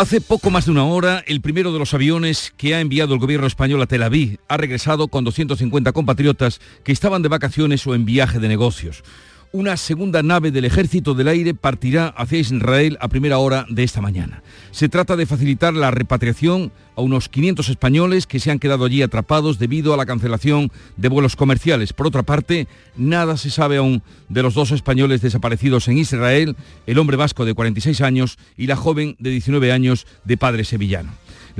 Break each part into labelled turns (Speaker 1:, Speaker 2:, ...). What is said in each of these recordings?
Speaker 1: Hace poco más de una hora, el primero de los aviones que ha enviado el gobierno español a Tel Aviv ha regresado con 250 compatriotas que estaban de vacaciones o en viaje de negocios una segunda nave del Ejército del Aire partirá hacia Israel a primera hora de esta mañana. Se trata de facilitar la repatriación a unos 500 españoles que se han quedado allí atrapados debido a la cancelación de vuelos comerciales. Por otra parte, nada se sabe aún de los dos españoles desaparecidos en Israel, el hombre vasco de 46 años y la joven de 19 años de padre sevillano.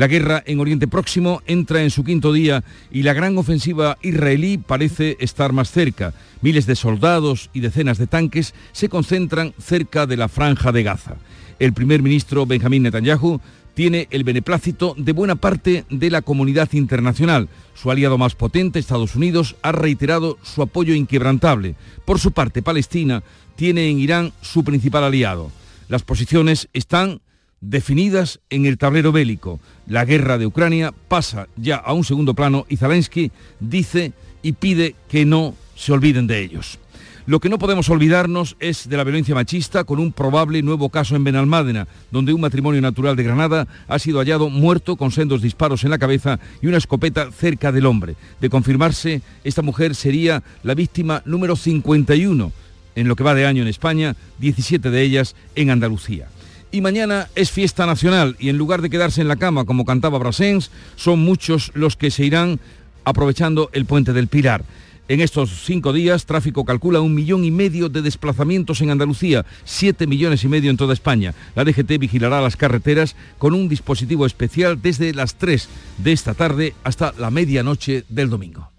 Speaker 1: La guerra en Oriente Próximo entra en su quinto día y la gran ofensiva israelí parece estar más cerca. Miles de soldados y decenas de tanques se concentran cerca de la franja de Gaza. El primer ministro Benjamín Netanyahu tiene el beneplácito de buena parte de la comunidad internacional. Su aliado más potente, Estados Unidos, ha reiterado su apoyo inquebrantable. Por su parte, Palestina tiene en Irán su principal aliado. Las posiciones están definidas en el tablero bélico. La guerra de Ucrania pasa ya a un segundo plano y Zelensky dice y pide que no se olviden de ellos. Lo que no podemos olvidarnos es de la violencia machista con un probable nuevo caso en Benalmádena, donde un matrimonio natural de Granada ha sido hallado muerto con sendos disparos en la cabeza y una escopeta cerca del hombre. De confirmarse, esta mujer sería la víctima número 51 en lo que va de año en España, 17 de ellas en Andalucía. Y mañana es fiesta nacional y en lugar de quedarse en la cama como cantaba Brassens, son muchos los que se irán aprovechando el puente del Pilar. En estos cinco días, tráfico calcula un millón y medio de desplazamientos en Andalucía, siete millones y medio en toda España. La DGT vigilará las carreteras con un dispositivo especial desde las 3 de esta tarde hasta la medianoche del domingo.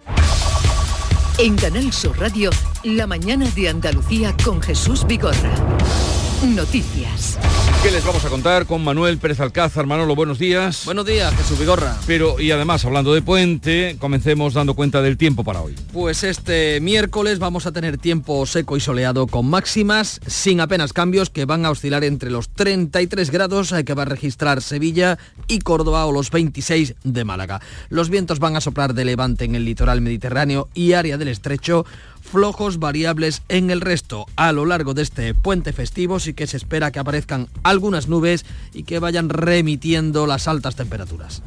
Speaker 2: En Canal Sur Radio, la mañana de Andalucía con Jesús Vigorra. Noticias.
Speaker 1: ¿Qué les vamos a contar con Manuel Pérez Alcázar? Manolo, buenos días.
Speaker 3: Buenos días, Jesús Vigorra.
Speaker 1: Pero, y además, hablando de puente, comencemos dando cuenta del tiempo para hoy.
Speaker 3: Pues este miércoles vamos a tener tiempo seco y soleado con máximas sin apenas cambios que van a oscilar entre los 33 grados que va a registrar Sevilla y Córdoba o los 26 de Málaga. Los vientos van a soplar de levante en el litoral mediterráneo y área del estrecho flojos variables en el resto. A lo largo de este puente festivo sí que se espera que aparezcan algunas nubes y que vayan remitiendo las altas temperaturas.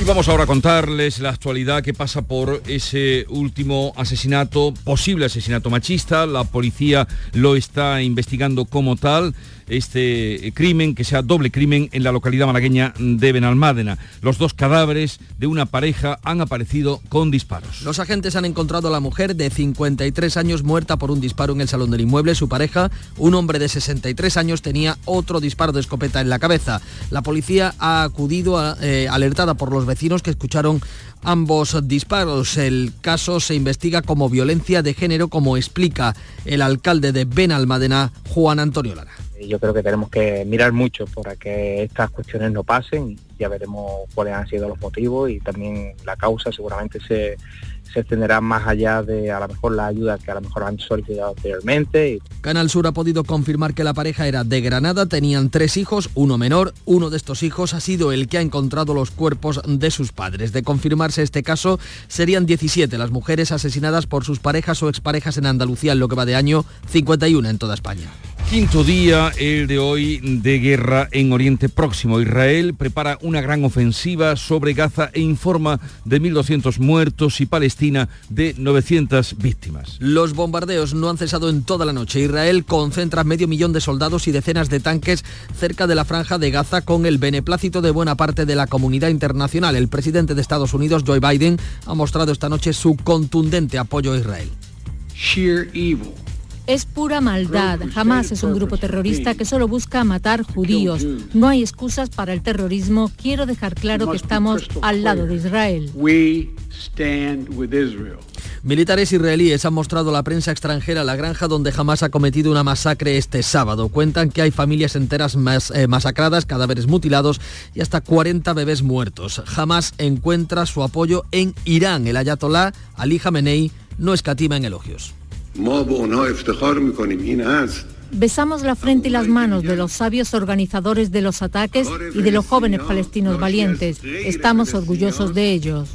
Speaker 1: Y vamos ahora a contarles la actualidad que pasa por ese último asesinato, posible asesinato machista. La policía lo está investigando como tal este crimen, que sea doble crimen en la localidad malagueña de Benalmádena. Los dos cadáveres de una pareja han aparecido con disparos.
Speaker 3: Los agentes han encontrado a la mujer de 53 años muerta por un disparo en el salón del inmueble. Su pareja, un hombre de 63 años, tenía otro disparo de escopeta en la cabeza. La policía ha acudido eh, alertada por los vecinos que escucharon ambos disparos. El caso se investiga como violencia de género, como explica el alcalde de Benalmádena, Juan Antonio Lara
Speaker 4: yo creo que tenemos que mirar mucho para que estas cuestiones no pasen. Ya veremos cuáles han sido los motivos y también la causa seguramente se, se extenderá más allá de a lo mejor la ayuda que a lo mejor han solicitado anteriormente.
Speaker 3: Canal Sur ha podido confirmar que la pareja era de Granada, tenían tres hijos, uno menor. Uno de estos hijos ha sido el que ha encontrado los cuerpos de sus padres. De confirmarse este caso, serían 17 las mujeres asesinadas por sus parejas o exparejas en Andalucía en lo que va de año, 51 en toda España.
Speaker 1: Quinto día, el de hoy, de guerra en Oriente Próximo. Israel prepara una gran ofensiva sobre Gaza e informa de 1.200 muertos y Palestina de 900 víctimas.
Speaker 3: Los bombardeos no han cesado en toda la noche. Israel concentra medio millón de soldados y decenas de tanques cerca de la franja de Gaza con el beneplácito de buena parte de la comunidad internacional. El presidente de Estados Unidos, Joe Biden, ha mostrado esta noche su contundente apoyo a Israel.
Speaker 5: Es pura maldad. Jamás es un grupo terrorista que solo busca matar judíos. No hay excusas para el terrorismo. Quiero dejar claro que estamos al lado de Israel.
Speaker 3: Militares israelíes han mostrado a la prensa extranjera la granja donde jamás ha cometido una masacre este sábado. Cuentan que hay familias enteras eh, masacradas, cadáveres mutilados y hasta 40 bebés muertos. Jamás encuentra su apoyo en Irán. El ayatolá Ali Khamenei no escatima en elogios.
Speaker 5: Besamos la frente y las manos de los sabios organizadores de los ataques y de los jóvenes palestinos valientes. Estamos orgullosos de ellos.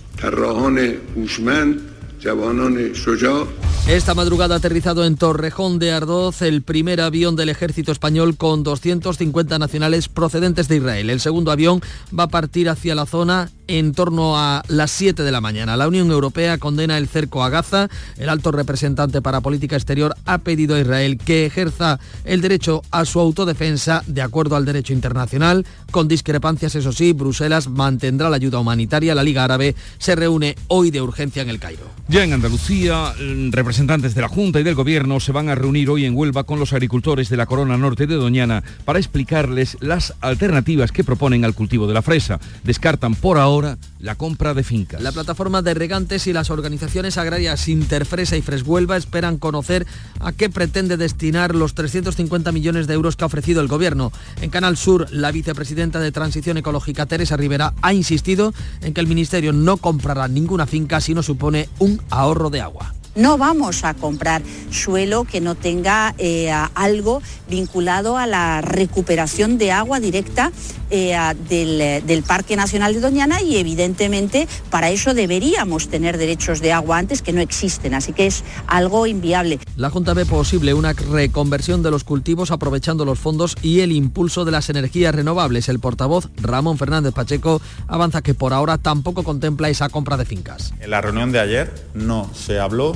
Speaker 3: Esta madrugada ha aterrizado en Torrejón de Ardoz el primer avión del ejército español con 250 nacionales procedentes de Israel. El segundo avión va a partir hacia la zona en torno a las 7 de la mañana. La Unión Europea condena el cerco a Gaza. El alto representante para política exterior ha pedido a Israel que ejerza el derecho a su autodefensa de acuerdo al derecho internacional. Con discrepancias, eso sí, Bruselas mantendrá la ayuda humanitaria. La Liga Árabe se reúne hoy de urgencia en el Cairo.
Speaker 1: Ya en Andalucía, representantes de la Junta y del Gobierno se van a reunir hoy en Huelva con los agricultores de la Corona Norte de Doñana para explicarles las alternativas que proponen al cultivo de la fresa. Descartan por ahora la compra de fincas.
Speaker 3: La plataforma de regantes y las organizaciones agrarias Interfresa y Freshuelva esperan conocer a qué pretende destinar los 350 millones de euros que ha ofrecido el Gobierno. En Canal Sur, la vicepresidenta de Transición Ecológica, Teresa Rivera, ha insistido en que el Ministerio no comprará ninguna finca si no supone un ahorro de agua.
Speaker 6: No vamos a comprar suelo que no tenga eh, algo vinculado a la recuperación de agua directa eh, del, del, Parque Nacional de Doñana y evidentemente para eso deberíamos tener derechos de agua antes que no existen, así que es algo inviable.
Speaker 3: La Junta ve posible una reconversión de los cultivos aprovechando los fondos y el impulso de las energías renovables. El portavoz Ramón Fernández Pacheco avanza que por ahora tampoco contempla esa compra de fincas.
Speaker 7: En la reunión de ayer no se habló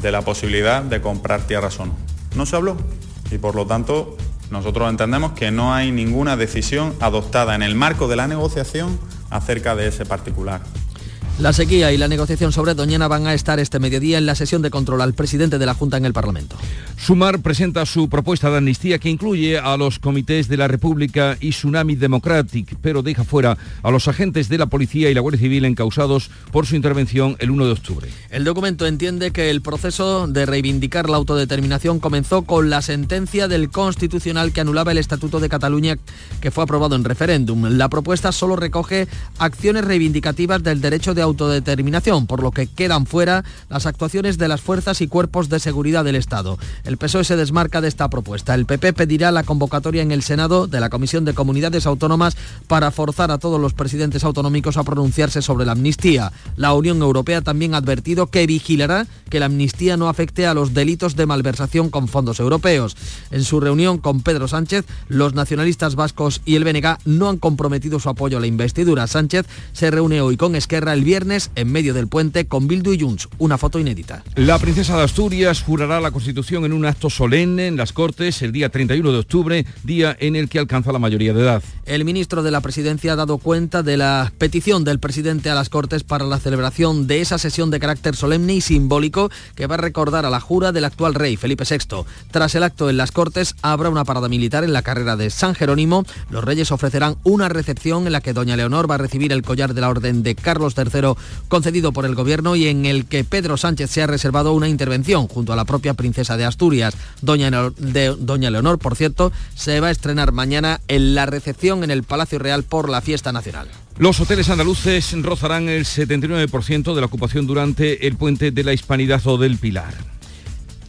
Speaker 7: de la posibilidad de comprar tierras o no. No se habló y por lo tanto nosotros entendemos que no hay ninguna decisión adoptada en el marco de la negociación acerca de ese particular.
Speaker 3: La sequía y la negociación sobre Doñana van a estar este mediodía en la sesión de control al presidente de la Junta en el Parlamento.
Speaker 1: Sumar presenta su propuesta de amnistía que incluye a los comités de la República y Tsunami Democratic, pero deja fuera a los agentes de la Policía y la Guardia Civil encausados por su intervención el 1 de octubre.
Speaker 3: El documento entiende que el proceso de reivindicar la autodeterminación comenzó con la sentencia del Constitucional que anulaba el Estatuto de Cataluña que fue aprobado en referéndum. La propuesta solo recoge acciones reivindicativas del derecho de autodeterminación, por lo que quedan fuera las actuaciones de las fuerzas y cuerpos de seguridad del Estado. El PSOE se desmarca de esta propuesta. El PP pedirá la convocatoria en el Senado de la Comisión de Comunidades Autónomas para forzar a todos los presidentes autonómicos a pronunciarse sobre la amnistía. La Unión Europea también ha advertido que vigilará que la amnistía no afecte a los delitos de malversación con fondos europeos. En su reunión con Pedro Sánchez, los nacionalistas vascos y el BNG no han comprometido su apoyo a la investidura. Sánchez se reúne hoy con Esquerra el viernes en medio del puente con Bildu y Junts. Una foto inédita.
Speaker 1: La princesa de Asturias jurará la Constitución en un acto solemne en las Cortes el día 31 de octubre, día en el que alcanza la mayoría de edad.
Speaker 3: El ministro de la Presidencia ha dado cuenta de la petición del presidente a las Cortes para la celebración de esa sesión de carácter solemne y simbólico que va a recordar a la jura del actual rey Felipe VI. Tras el acto en las Cortes habrá una parada militar en la carrera de San Jerónimo. Los reyes ofrecerán una recepción en la que doña Leonor va a recibir el collar de la Orden de Carlos III concedido por el gobierno y en el que Pedro Sánchez se ha reservado una intervención junto a la propia princesa de Asturias. Doña, Doña Leonor, por cierto, se va a estrenar mañana en la recepción en el Palacio Real por la fiesta nacional.
Speaker 1: Los hoteles andaluces rozarán el 79% de la ocupación durante el puente de la Hispanidad o del Pilar.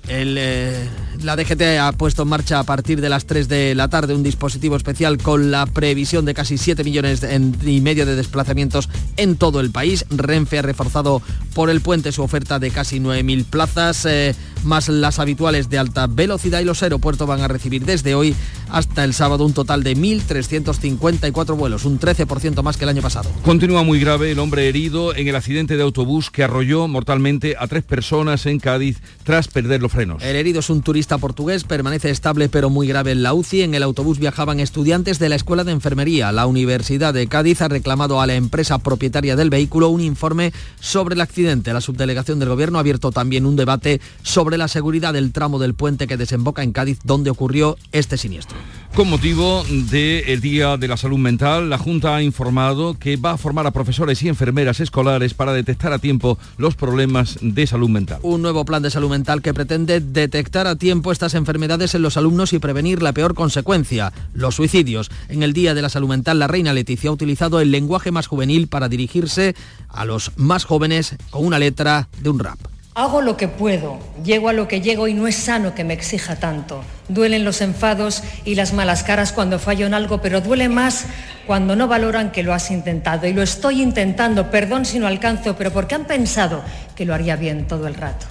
Speaker 3: Eh, la DGT ha puesto en marcha a partir de las 3 de la tarde un dispositivo especial con la previsión de casi 7 millones y medio de desplazamientos en todo el país. Renfe ha reforzado por el puente su oferta de casi 9.000 plazas, eh, más las habituales de alta velocidad y los aeropuertos van a recibir desde hoy hasta el sábado un total de 1.354 vuelos, un 13% más que el año pasado.
Speaker 1: Continúa muy grave el hombre herido en el accidente de autobús que arrolló mortalmente a tres personas en Cádiz tras perder los
Speaker 3: el herido es un turista portugués, permanece estable pero muy grave en la UCI. En el autobús viajaban estudiantes de la Escuela de Enfermería. La Universidad de Cádiz ha reclamado a la empresa propietaria del vehículo un informe sobre el accidente. La subdelegación del Gobierno ha abierto también un debate sobre la seguridad del tramo del puente que desemboca en Cádiz, donde ocurrió este siniestro.
Speaker 1: Con motivo del Día de la Salud Mental, la Junta ha informado que va a formar a profesores y enfermeras escolares para detectar a tiempo los problemas de salud mental.
Speaker 3: Un nuevo plan de salud mental que pretende detectar a tiempo estas enfermedades en los alumnos y prevenir la peor consecuencia, los suicidios. En el Día de la Salud Mental, la reina Leticia ha utilizado el lenguaje más juvenil para dirigirse a los más jóvenes con una letra de un rap.
Speaker 8: Hago lo que puedo, llego a lo que llego y no es sano que me exija tanto. Duelen los enfados y las malas caras cuando fallo en algo, pero duele más cuando no valoran que lo has intentado. Y lo estoy intentando, perdón si no alcanzo, pero porque han pensado que lo haría bien todo el rato.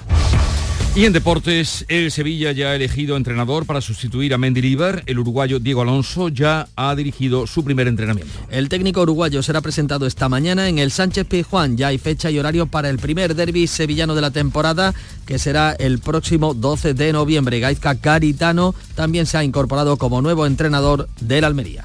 Speaker 1: Y en deportes, el Sevilla ya ha elegido entrenador para sustituir a Mendilibar. El uruguayo Diego Alonso ya ha dirigido su primer entrenamiento.
Speaker 3: El técnico uruguayo será presentado esta mañana en el Sánchez Pizjuán. Ya hay fecha y horario para el primer derby sevillano de la temporada, que será el próximo 12 de noviembre. Gaizka Caritano también se ha incorporado como nuevo entrenador del Almería.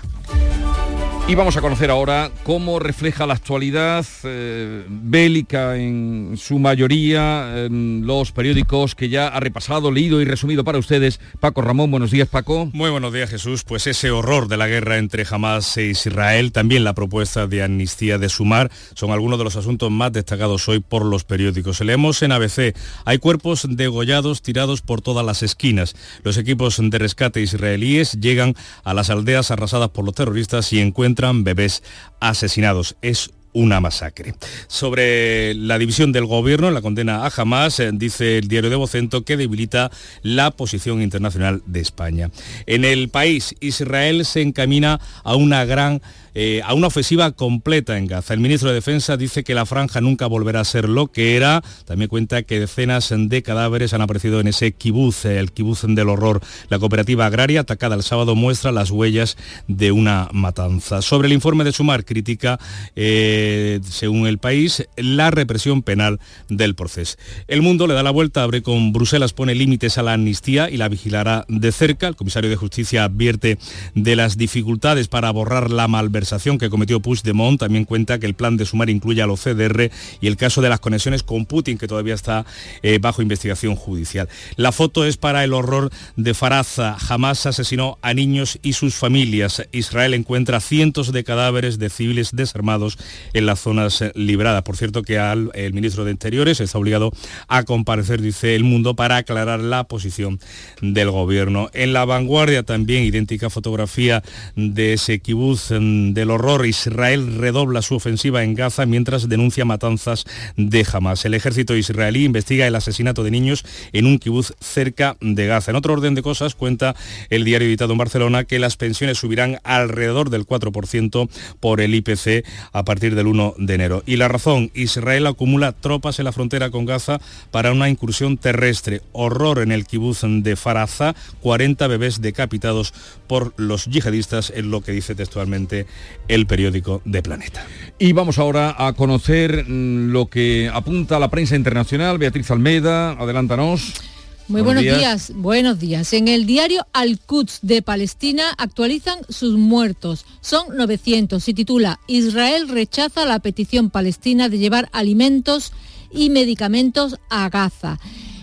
Speaker 1: Y vamos a conocer ahora cómo refleja la actualidad eh, bélica en su mayoría en los periódicos que ya ha repasado, leído y resumido para ustedes. Paco Ramón, buenos días Paco.
Speaker 9: Muy buenos días Jesús. Pues ese horror de la guerra entre Hamas e Israel, también la propuesta de amnistía de Sumar, son algunos de los asuntos más destacados hoy por los periódicos. Leemos en ABC, hay cuerpos degollados tirados por todas las esquinas. Los equipos de rescate israelíes llegan a las aldeas arrasadas por los terroristas y encuentran bebés asesinados. Es una masacre. Sobre la división del gobierno, la condena a Hamas, eh, dice el diario de Vocento que debilita la posición internacional de España. En el país, Israel se encamina a una gran eh, a una ofensiva completa en Gaza. El ministro de Defensa dice que la franja nunca volverá a ser lo que era. También cuenta que decenas de cadáveres han aparecido en ese kibuz, eh, el kibuz del horror. La cooperativa agraria atacada el sábado muestra las huellas de una matanza. Sobre el informe de Sumar critica, eh, según el país, la represión penal del proceso. El mundo le da la vuelta, abre con Bruselas, pone límites a la amnistía y la vigilará de cerca. El comisario de Justicia advierte de las dificultades para borrar la malversación que cometió Puigdemont. También cuenta que el plan de sumar incluye a los CDR y el caso de las conexiones con Putin, que todavía está eh, bajo investigación judicial. La foto es para el horror de Faraza. Jamás asesinó a niños y sus familias. Israel encuentra cientos de cadáveres de civiles desarmados en las zonas libradas. Por cierto que el ministro de Interiores está obligado a comparecer, dice El Mundo, para aclarar la posición del gobierno. En la vanguardia también idéntica fotografía de ese kibutz del horror, Israel redobla su ofensiva en Gaza mientras denuncia matanzas de Hamas. El ejército israelí investiga el asesinato de niños en un kibutz cerca de Gaza. En otro orden de cosas, cuenta el diario editado en Barcelona que las pensiones subirán alrededor del 4% por el IPC a partir del 1 de enero. Y la razón, Israel acumula tropas en la frontera con Gaza para una incursión terrestre. Horror en el kibutz de Faraza, 40 bebés decapitados por los yihadistas, en lo que dice textualmente el periódico de Planeta.
Speaker 1: Y vamos ahora a conocer mm, lo que apunta la prensa internacional. Beatriz Almeida, adelántanos.
Speaker 5: Muy buenos, días. buenos días. En el diario Al-Quds de Palestina actualizan sus muertos. Son 900 y titula Israel rechaza la petición palestina de llevar alimentos y medicamentos a Gaza.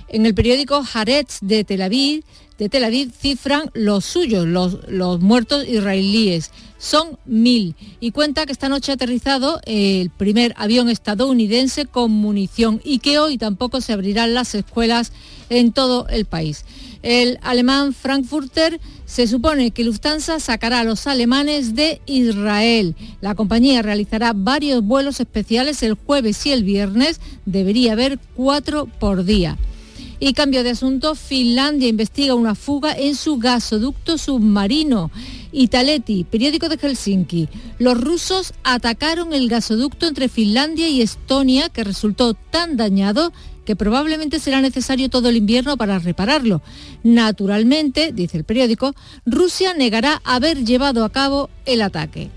Speaker 5: En el periódico Haaretz de Tel Aviv, de Tel Aviv cifran los suyos, los, los muertos israelíes son mil. Y cuenta que esta noche ha aterrizado el primer avión estadounidense con munición y que hoy tampoco se abrirán las escuelas en todo el país. El alemán Frankfurter se supone que Lufthansa sacará a los alemanes de Israel. La compañía realizará varios vuelos especiales el jueves y el viernes. Debería haber cuatro por día. Y cambio de asunto, Finlandia investiga una fuga en su gasoducto submarino. Italeti, periódico de Helsinki. Los rusos atacaron el gasoducto entre Finlandia y Estonia que resultó tan dañado que probablemente será necesario todo el invierno para repararlo. Naturalmente, dice el periódico, Rusia negará haber llevado a cabo el ataque.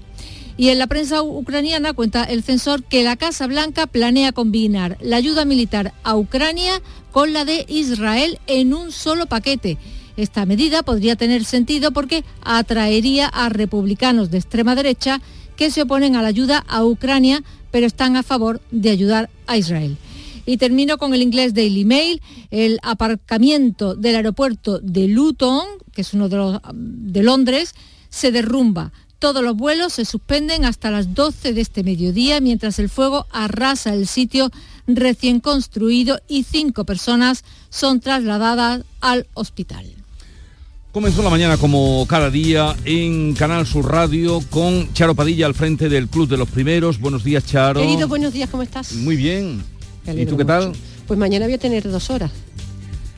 Speaker 5: Y en la prensa ucraniana cuenta el censor que la Casa Blanca planea combinar la ayuda militar a Ucrania con la de Israel en un solo paquete. Esta medida podría tener sentido porque atraería a republicanos de extrema derecha que se oponen a la ayuda a Ucrania, pero están a favor de ayudar a Israel. Y termino con el inglés Daily Mail. El aparcamiento del aeropuerto de Luton, que es uno de los de Londres, se derrumba. Todos los vuelos se suspenden hasta las 12 de este mediodía mientras el fuego arrasa el sitio recién construido y cinco personas son trasladadas al hospital.
Speaker 1: Comenzó la mañana como cada día en Canal Sur Radio con Charo Padilla al frente del Club de los Primeros. Buenos días, Charo.
Speaker 10: Querido, buenos días, ¿cómo estás?
Speaker 1: Muy bien. ¿Y tú qué tal?
Speaker 10: Pues mañana voy a tener dos horas.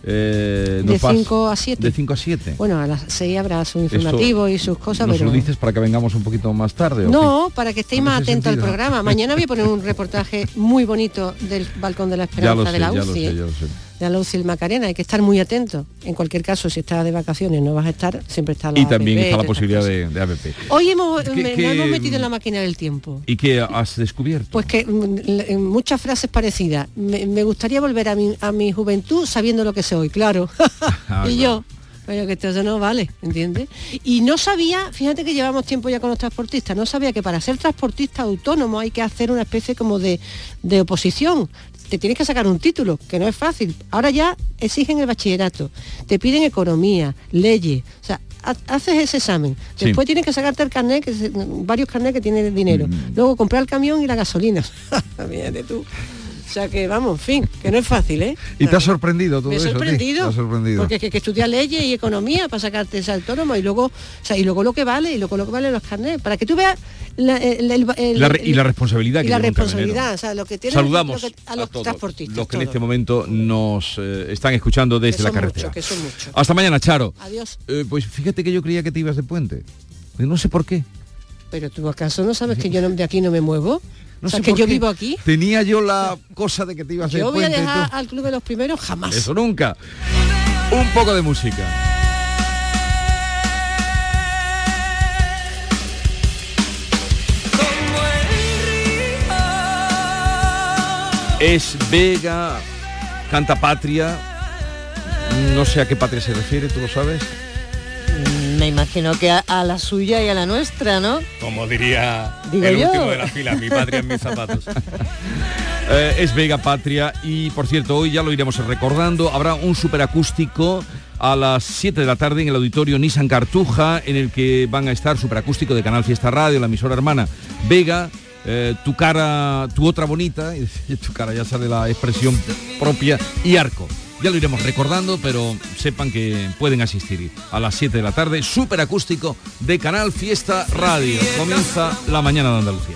Speaker 1: Eh,
Speaker 10: de
Speaker 1: nos vas-
Speaker 10: 5 a 7.
Speaker 1: De 5 a 7.
Speaker 10: Bueno, a las 6 habrá su informativo y sus cosas,
Speaker 1: ¿Nos
Speaker 10: pero...
Speaker 1: lo dices para que vengamos un poquito más tarde?
Speaker 10: No, para que estéis más atentos al programa. Mañana voy a poner un reportaje muy bonito del balcón de la
Speaker 1: qué? Ya lo
Speaker 10: esperanza de la UCI.
Speaker 1: lo sé, ya lo sé.
Speaker 10: De UCI el Macarena, hay que estar muy atento. En cualquier caso, si estás de vacaciones no vas a estar, siempre está la
Speaker 1: Y también
Speaker 10: APP,
Speaker 1: está la posibilidad de, de ABP.
Speaker 10: Hoy hemos,
Speaker 1: ¿Qué-
Speaker 10: me-
Speaker 1: qué-
Speaker 10: nos hemos metido en la máquina del tiempo.
Speaker 1: ¿Y qué has descubierto?
Speaker 10: Pues que mm, muchas frases parecidas. Me, me gustaría volver a mi, a mi juventud sabiendo lo que soy, claro.
Speaker 1: Ah,
Speaker 10: y
Speaker 1: claro.
Speaker 10: yo, pero que esto no vale, ¿entiendes? Y no sabía, fíjate que llevamos tiempo ya con los transportistas, no sabía que para ser transportista autónomo hay que hacer una especie como de, de oposición. Te tienes que sacar un título, que no es fácil. Ahora ya exigen el bachillerato, te piden economía, leyes, o sea, ha- haces ese examen.
Speaker 1: Sí.
Speaker 10: Después tienes que sacarte el carnet, que se- varios carnets que tienen dinero.
Speaker 1: Mm.
Speaker 10: Luego comprar el camión y la gasolina. Fíjate tú. O sea que vamos, en fin, que no es fácil, ¿eh?
Speaker 1: ¿Y te has sorprendido todo
Speaker 10: Me
Speaker 1: eso?
Speaker 10: sorprendido.
Speaker 1: ¿Te has sorprendido?
Speaker 10: Porque hay que, que estudiar leyes y economía para sacarte ese autónomo y luego, o sea, y luego lo que vale y luego lo que vale los carnets. Para que tú veas la, el- el- el-
Speaker 1: La re- y la responsabilidad
Speaker 10: y la responsabilidad, o sea, lo que tiene
Speaker 1: Saludamos
Speaker 10: lo que- a los
Speaker 1: todos
Speaker 10: transportistas.
Speaker 1: los que en este momento nos eh, están escuchando desde
Speaker 10: Que
Speaker 1: la carretera.
Speaker 10: que son.
Speaker 1: Hasta mañana, Charo.
Speaker 10: Adiós.
Speaker 1: Eh, pues fíjate que yo creía que te ibas de puente. No sé por qué.
Speaker 10: Pero tú acaso no sabes que yo no- de aquí no me muevo.
Speaker 1: No
Speaker 10: o sea,
Speaker 1: sé
Speaker 10: que
Speaker 1: por
Speaker 10: yo
Speaker 1: qué.
Speaker 10: vivo aquí.
Speaker 1: Tenía yo la cosa de que te ibas de
Speaker 10: Yo voy a dejar al club de los primeros jamás.
Speaker 1: Eso nunca. Un poco de música. Es Vega, canta Patria. No sé a qué patria se refiere, ¿tú lo sabes?
Speaker 11: Me imagino que a, a la suya y a la nuestra, ¿no?
Speaker 9: Como diría
Speaker 11: Digo
Speaker 9: el
Speaker 11: yo.
Speaker 9: último de la fila, mi patria en mis zapatos.
Speaker 1: Eh, es Vega Patria y por cierto hoy ya lo iremos recordando habrá un superacústico a las 7 de la tarde en el auditorio Nissan Cartuja en el que van a estar superacústico de Canal Fiesta Radio la emisora hermana Vega eh, tu cara tu otra bonita y tu cara ya sale la expresión propia y arco ya lo iremos recordando pero sepan que pueden asistir a las 7 de la tarde superacústico de Canal Fiesta Radio. Comienza la mañana de Andalucía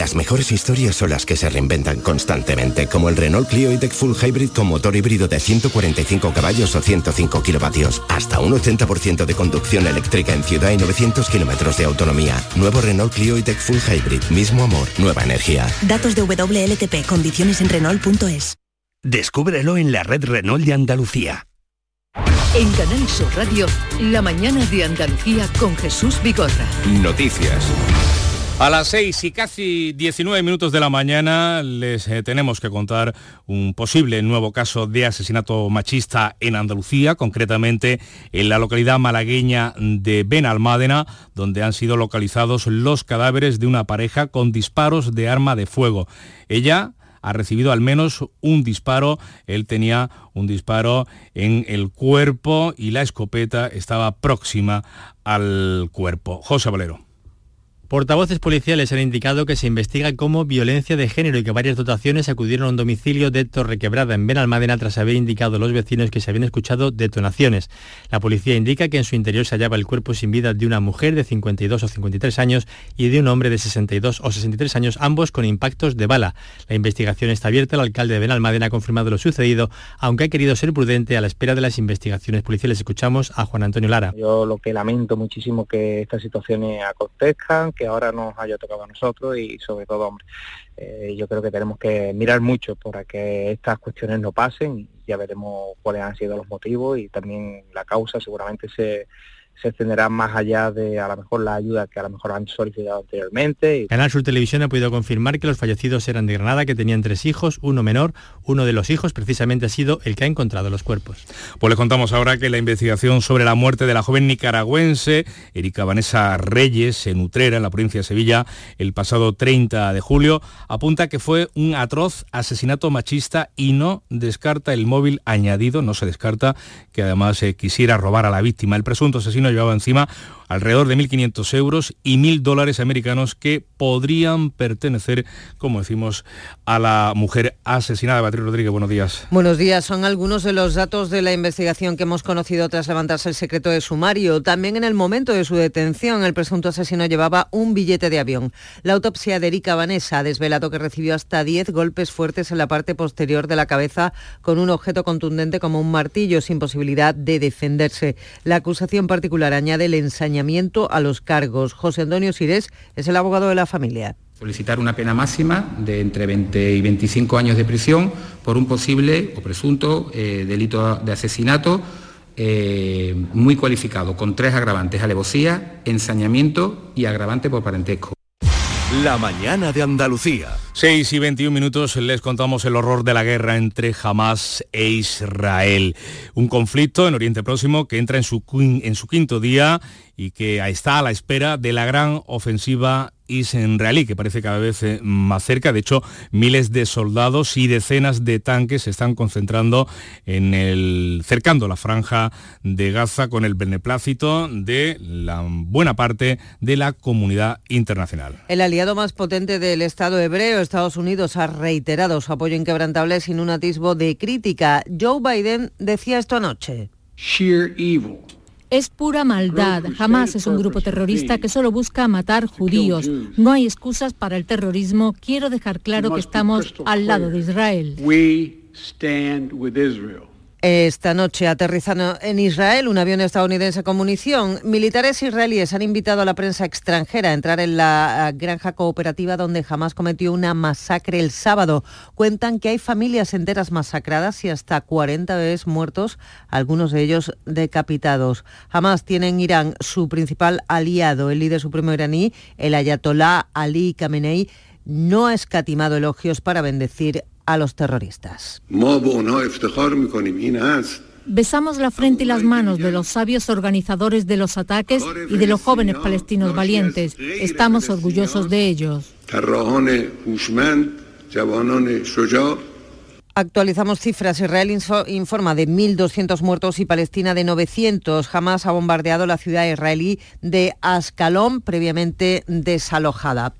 Speaker 12: Las mejores historias son las que se reinventan constantemente, como el Renault Clio E-Tech Full Hybrid con motor híbrido de 145 caballos o 105 kilovatios, hasta un 80% de conducción eléctrica en ciudad y 900 kilómetros de autonomía. Nuevo Renault Clio E-Tech Full Hybrid, mismo amor, nueva energía.
Speaker 13: Datos de WLTP, condiciones en Renault.es.
Speaker 14: Descúbrelo en la red Renault de Andalucía.
Speaker 2: En Canal Sur Radio, la mañana de Andalucía con Jesús Vigorra.
Speaker 14: Noticias.
Speaker 9: A las 6 y casi 19 minutos de la mañana les eh, tenemos que contar un posible nuevo caso de asesinato machista en Andalucía, concretamente en la localidad malagueña de Benalmádena, donde han sido localizados los cadáveres de una pareja con disparos de arma de fuego. Ella ha recibido al menos un disparo, él tenía un disparo en el cuerpo y la escopeta estaba próxima al cuerpo. José Valero.
Speaker 15: Portavoces policiales han indicado que se investiga como violencia de género y que varias dotaciones acudieron a un domicilio de Torrequebrada en Benalmádena tras haber indicado a los vecinos que se habían escuchado detonaciones. La policía indica que en su interior se hallaba el cuerpo sin vida de una mujer de 52 o 53 años y de un hombre de 62 o 63 años, ambos con impactos de bala. La investigación está abierta. El alcalde de Benalmádena ha confirmado lo sucedido, aunque ha querido ser prudente a la espera de las investigaciones policiales. Escuchamos a Juan Antonio Lara.
Speaker 4: Yo lo que lamento muchísimo que estas situaciones acontezcan, que ahora nos haya tocado a nosotros y sobre todo, hombre, eh, yo creo que tenemos que mirar mucho para que estas cuestiones no pasen. Ya veremos cuáles han sido los motivos y también la causa seguramente se, se extenderá más allá de a lo mejor la ayuda que a lo mejor han solicitado anteriormente.
Speaker 15: Canal Sur Televisión ha podido confirmar que los fallecidos eran de Granada, que tenían tres hijos, uno menor. Uno de los hijos precisamente ha sido el que ha encontrado los cuerpos.
Speaker 9: Pues les contamos ahora que la investigación sobre la muerte de la joven nicaragüense Erika Vanessa Reyes en Utrera, en la provincia de Sevilla, el pasado 30 de julio, apunta que fue un atroz asesinato machista y no descarta el móvil añadido, no se descarta que además eh, quisiera robar a la víctima. El presunto asesino llevaba encima alrededor de 1.500 euros y 1.000 dólares americanos que podrían pertenecer, como decimos, a la mujer asesinada. Beatriz Rodríguez, buenos días.
Speaker 11: Buenos días, son algunos de los datos de la investigación que hemos conocido tras levantarse el secreto de sumario. También en el momento de su detención, el presunto asesino llevaba un billete de avión. La autopsia de Erika Vanessa ha desvelado que recibió hasta 10 golpes fuertes en la parte posterior de la cabeza con un objeto contundente como un martillo sin posibilidad de defenderse. La acusación particular añade el ensañamiento a los cargos. José Antonio Sires es el abogado de la familia.
Speaker 16: Solicitar una pena máxima de entre 20 y 25 años de prisión por un posible o presunto eh, delito de asesinato eh, muy cualificado, con tres agravantes, alevosía, ensañamiento y agravante por parentesco.
Speaker 14: La mañana de Andalucía.
Speaker 9: 6 y 21 minutos les contamos el horror de la guerra entre Hamas e Israel. Un conflicto en Oriente Próximo que entra en su, en su quinto día y que está a la espera de la gran ofensiva israelí, que parece cada vez eh, más cerca. De hecho, miles de soldados y decenas de tanques se están concentrando en el, cercando la franja de Gaza con el beneplácito de la buena parte de la comunidad internacional.
Speaker 11: El aliado más potente del Estado hebreo, Estados Unidos, ha reiterado su apoyo inquebrantable sin un atisbo de crítica. Joe Biden decía esto anoche.
Speaker 17: Sheer evil.
Speaker 5: Es pura maldad. Jamás es un grupo terrorista que solo busca matar judíos. No hay excusas para el terrorismo. Quiero dejar claro que estamos al lado de Israel.
Speaker 11: Esta noche aterrizando en Israel un avión estadounidense con munición. Militares israelíes han invitado a la prensa extranjera a entrar en la eh, granja cooperativa donde jamás cometió una masacre el sábado. Cuentan que hay familias enteras masacradas y hasta 40 bebés muertos, algunos de ellos decapitados. Jamás tiene en Irán su principal aliado, el líder supremo iraní, el ayatolá Ali Khamenei, no ha escatimado elogios para bendecir a los terroristas.
Speaker 5: Besamos la frente y las manos de los sabios organizadores de los ataques y de los jóvenes palestinos valientes. Estamos orgullosos de ellos.
Speaker 11: Actualizamos cifras. Israel informa de 1.200 muertos y Palestina de 900. Jamás ha bombardeado la ciudad israelí de Ascalón, previamente desalojada.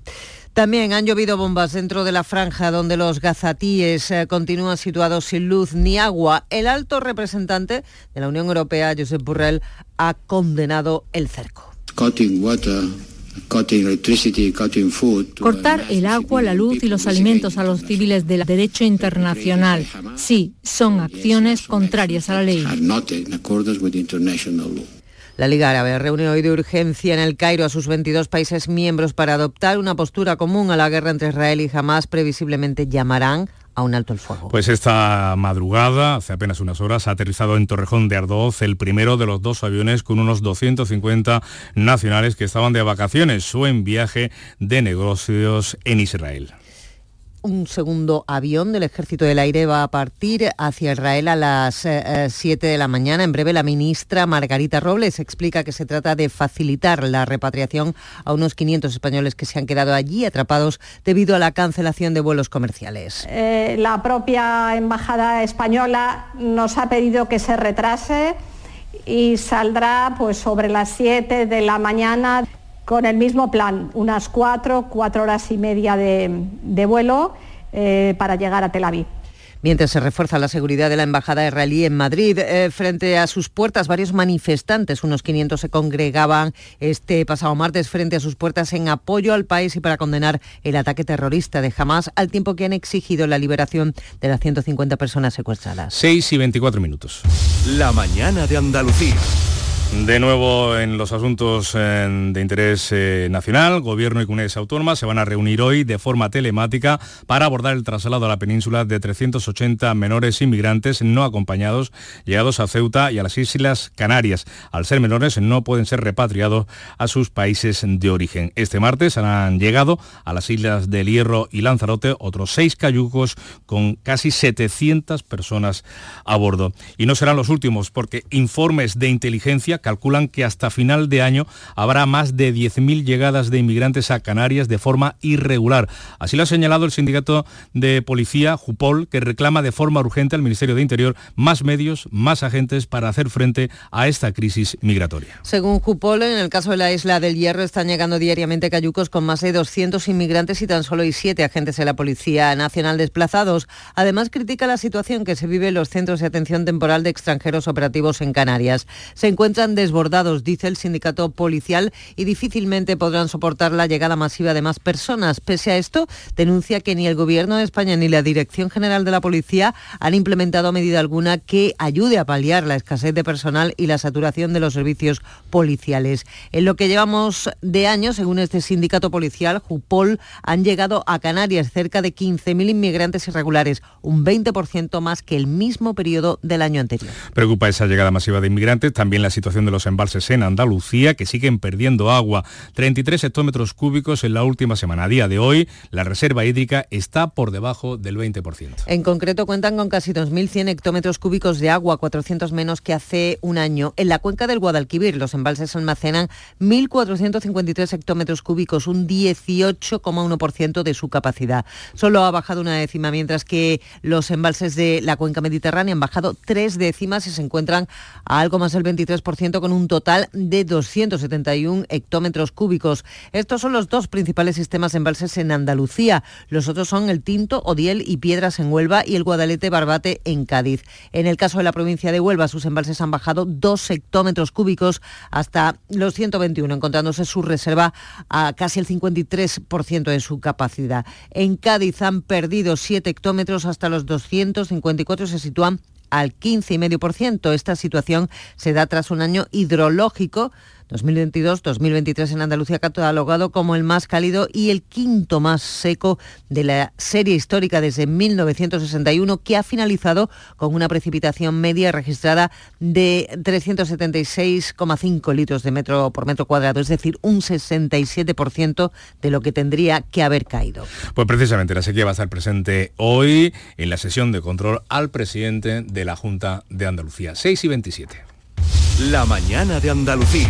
Speaker 11: También han llovido bombas dentro de la franja donde los gazatíes eh, continúan situados sin luz ni agua. El alto representante de la Unión Europea, Josep Borrell, ha condenado el cerco.
Speaker 5: Cortar el agua, la luz y los alimentos a los civiles del derecho internacional, sí, son acciones contrarias a la ley.
Speaker 11: La Liga Árabe reunió hoy de urgencia en el Cairo a sus 22 países miembros para adoptar una postura común a la guerra entre Israel y Hamas. Previsiblemente llamarán a un alto el fuego.
Speaker 9: Pues esta madrugada, hace apenas unas horas, ha aterrizado en Torrejón de Ardoz el primero de los dos aviones con unos 250 nacionales que estaban de vacaciones o en viaje de negocios en Israel.
Speaker 11: Un segundo avión del Ejército del Aire va a partir hacia Israel a las 7 de la mañana. En breve, la ministra Margarita Robles explica que se trata de facilitar la repatriación a unos 500 españoles que se han quedado allí atrapados debido a la cancelación de vuelos comerciales.
Speaker 18: Eh, la propia Embajada Española nos ha pedido que se retrase y saldrá pues, sobre las 7 de la mañana con el mismo plan, unas cuatro, cuatro horas y media de, de vuelo eh, para llegar a Tel Aviv.
Speaker 11: Mientras se refuerza la seguridad de la Embajada israelí en Madrid, eh, frente a sus puertas varios manifestantes, unos 500 se congregaban este pasado martes frente a sus puertas en apoyo al país y para condenar el ataque terrorista de Hamas, al tiempo que han exigido la liberación de las 150 personas secuestradas.
Speaker 9: 6 y 24 minutos.
Speaker 14: La mañana de Andalucía.
Speaker 9: De nuevo en los asuntos eh, de interés eh, nacional, gobierno y comunidades autónomas se van a reunir hoy de forma telemática para abordar el traslado a la península de 380 menores inmigrantes no acompañados llegados a Ceuta y a las Islas Canarias. Al ser menores no pueden ser repatriados a sus países de origen. Este martes han llegado a las Islas del Hierro y Lanzarote otros seis cayucos con casi 700 personas a bordo. Y no serán los últimos porque informes de inteligencia calculan que hasta final de año habrá más de 10.000 llegadas de inmigrantes a Canarias de forma irregular. Así lo ha señalado el sindicato de policía, Jupol, que reclama de forma urgente al Ministerio de Interior más medios, más agentes para hacer frente a esta crisis migratoria.
Speaker 11: Según Jupol, en el caso de la isla del Hierro están llegando diariamente cayucos con más de 200 inmigrantes y tan solo hay siete agentes de la Policía Nacional desplazados. Además, critica la situación que se vive en los centros de atención temporal de extranjeros operativos en Canarias. Se encuentran desbordados, dice el sindicato policial, y difícilmente podrán soportar la llegada masiva de más personas. Pese a esto, denuncia que ni el Gobierno de España ni la Dirección General de la Policía han implementado medida alguna que ayude a paliar la escasez de personal y la saturación de los servicios policiales. En lo que llevamos de año, según este sindicato policial, Jupol, han llegado a Canarias cerca de 15.000 inmigrantes irregulares, un 20% más que el mismo periodo del año anterior.
Speaker 9: Preocupa esa llegada masiva de inmigrantes, también la situación de los embalses en Andalucía, que siguen perdiendo agua. 33 hectómetros cúbicos en la última semana. A día de hoy, la reserva hídrica está por debajo del 20%.
Speaker 11: En concreto, cuentan con casi 2.100 hectómetros cúbicos de agua, 400 menos que hace un año. En la cuenca del Guadalquivir, los embalses almacenan 1.453 hectómetros cúbicos, un 18,1% de su capacidad. Solo ha bajado una décima, mientras que los embalses de la cuenca mediterránea han bajado tres décimas y se encuentran a algo más del 23% con un total de 271 hectómetros cúbicos. Estos son los dos principales sistemas de embalses en Andalucía. Los otros son el Tinto, Odiel y Piedras en Huelva y el Guadalete Barbate en Cádiz. En el caso de la provincia de Huelva, sus embalses han bajado dos hectómetros cúbicos hasta los 121, encontrándose su reserva a casi el 53% de su capacidad. En Cádiz han perdido 7 hectómetros hasta los 254 se sitúan al 15,5%. Esta situación se da tras un año hidrológico 2022-2023 en Andalucía catalogado como el más cálido y el quinto más seco de la serie histórica desde 1961 que ha finalizado con una precipitación media registrada de 376,5 litros de metro por metro cuadrado, es decir, un 67% de lo que tendría que haber caído.
Speaker 9: Pues precisamente la sequía va a estar presente hoy en la sesión de control al presidente de la Junta de Andalucía, 6 y 27.
Speaker 14: La mañana de Andalucía.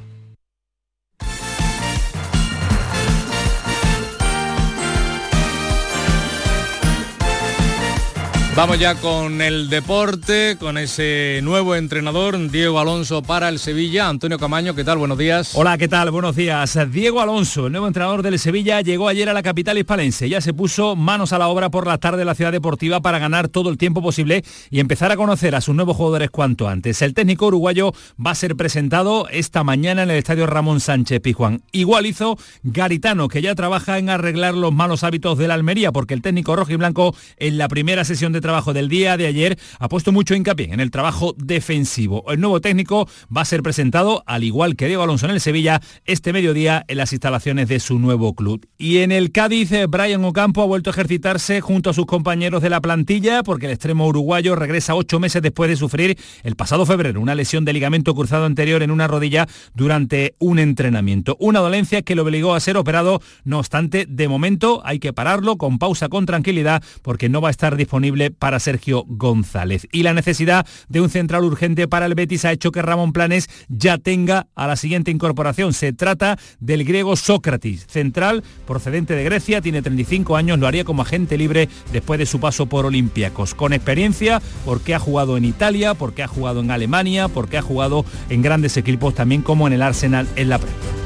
Speaker 9: Vamos ya con el deporte, con ese nuevo entrenador, Diego Alonso para el Sevilla. Antonio Camaño, ¿qué tal? Buenos días.
Speaker 19: Hola, ¿qué tal? Buenos días. Diego Alonso, el nuevo entrenador del Sevilla, llegó ayer a la capital hispalense. Ya se puso manos a la obra por la tarde de la ciudad deportiva para ganar todo el tiempo posible y empezar a conocer a sus nuevos jugadores cuanto antes. El técnico uruguayo va a ser presentado esta mañana en el estadio Ramón Sánchez Pizjuán. Igual hizo Garitano, que ya trabaja en arreglar los malos hábitos de la Almería, porque el técnico rojo y blanco en la primera sesión de trabajo del día de ayer ha puesto mucho hincapié en el trabajo defensivo. El nuevo técnico va a ser presentado, al igual que Diego Alonso en el Sevilla, este mediodía en las instalaciones de su nuevo club. Y en el Cádiz, eh, Brian Ocampo ha vuelto a ejercitarse junto a sus compañeros de la plantilla porque el extremo uruguayo regresa ocho meses después de sufrir el pasado febrero una lesión de ligamento cruzado anterior en una rodilla durante un entrenamiento. Una dolencia que le obligó a ser operado, no obstante, de momento hay que pararlo con pausa, con tranquilidad, porque no va a estar disponible para Sergio González. Y la necesidad de un central urgente para el Betis ha hecho que Ramón Planes ya tenga a la siguiente incorporación. Se trata del griego Sócrates, central procedente de Grecia, tiene 35 años, lo haría como agente libre después de su paso por Olympiacos. Con experiencia, porque ha jugado en Italia, porque ha jugado en Alemania, porque ha jugado en grandes equipos también como en el Arsenal en la Premier.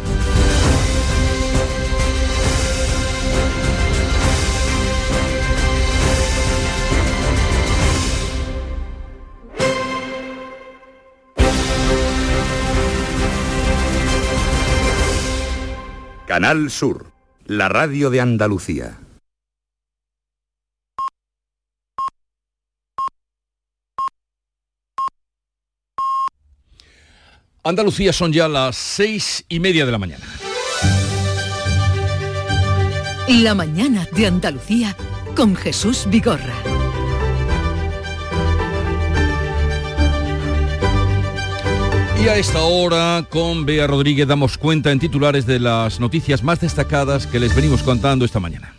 Speaker 20: Canal Sur, la radio de Andalucía.
Speaker 1: Andalucía son ya las seis y media de la mañana.
Speaker 2: La mañana de Andalucía con Jesús Vigorra.
Speaker 1: Y a esta hora, con Bea Rodríguez, damos cuenta en titulares de las noticias más destacadas que les venimos contando esta mañana.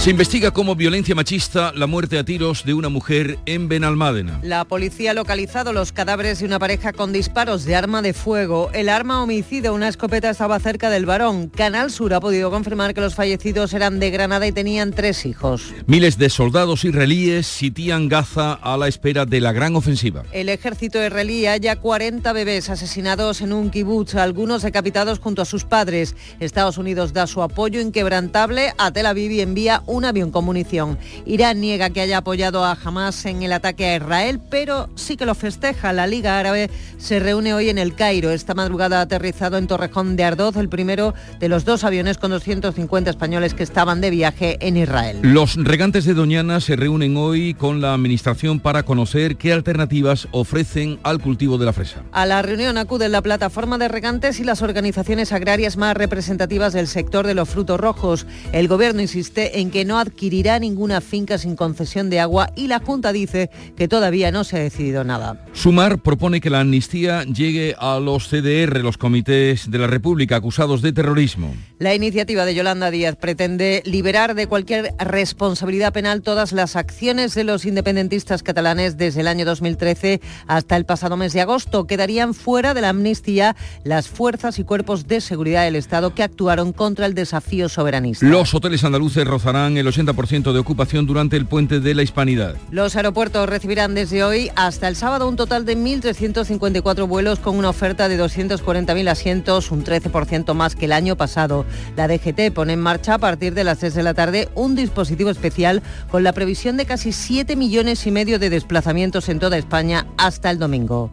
Speaker 1: Se investiga como violencia machista la muerte a tiros de una mujer en Benalmádena.
Speaker 11: La policía ha localizado los cadáveres de una pareja con disparos de arma de fuego. El arma homicida, una escopeta, estaba cerca del varón. Canal Sur ha podido confirmar que los fallecidos eran de Granada y tenían tres hijos.
Speaker 1: Miles de soldados israelíes sitían Gaza a la espera de la gran ofensiva.
Speaker 11: El ejército israelí halla 40 bebés asesinados en un kibutz, algunos decapitados junto a sus padres. Estados Unidos da su apoyo inquebrantable a Tel Aviv y envía un avión con munición. Irán niega que haya apoyado a Hamas en el ataque a Israel, pero sí que lo festeja. La Liga Árabe se reúne hoy en el Cairo. Esta madrugada ha aterrizado en Torrejón de Ardoz el primero de los dos aviones con 250 españoles que estaban de viaje en Israel.
Speaker 1: Los regantes de Doñana se reúnen hoy con la Administración para conocer qué alternativas ofrecen al cultivo de la fresa.
Speaker 11: A la reunión acuden la plataforma de regantes y las organizaciones agrarias más representativas del sector de los frutos rojos. El gobierno insiste en que no adquirirá ninguna finca sin concesión de agua y la Junta dice que todavía no se ha decidido nada.
Speaker 1: Sumar propone que la amnistía llegue a los CDR, los comités de la República acusados de terrorismo.
Speaker 11: La iniciativa de Yolanda Díaz pretende liberar de cualquier responsabilidad penal todas las acciones de los independentistas catalanes desde el año 2013 hasta el pasado mes de agosto. Quedarían fuera de la amnistía las fuerzas y cuerpos de seguridad del Estado que actuaron contra el desafío soberanista.
Speaker 1: Los hoteles andaluces rozarán el 80% de ocupación durante el puente de la Hispanidad.
Speaker 11: Los aeropuertos recibirán desde hoy hasta el sábado un total de 1.354 vuelos con una oferta de 240.000 asientos, un 13% más que el año pasado. La DGT pone en marcha a partir de las 3 de la tarde un dispositivo especial con la previsión de casi 7 millones y medio de desplazamientos en toda España hasta el domingo.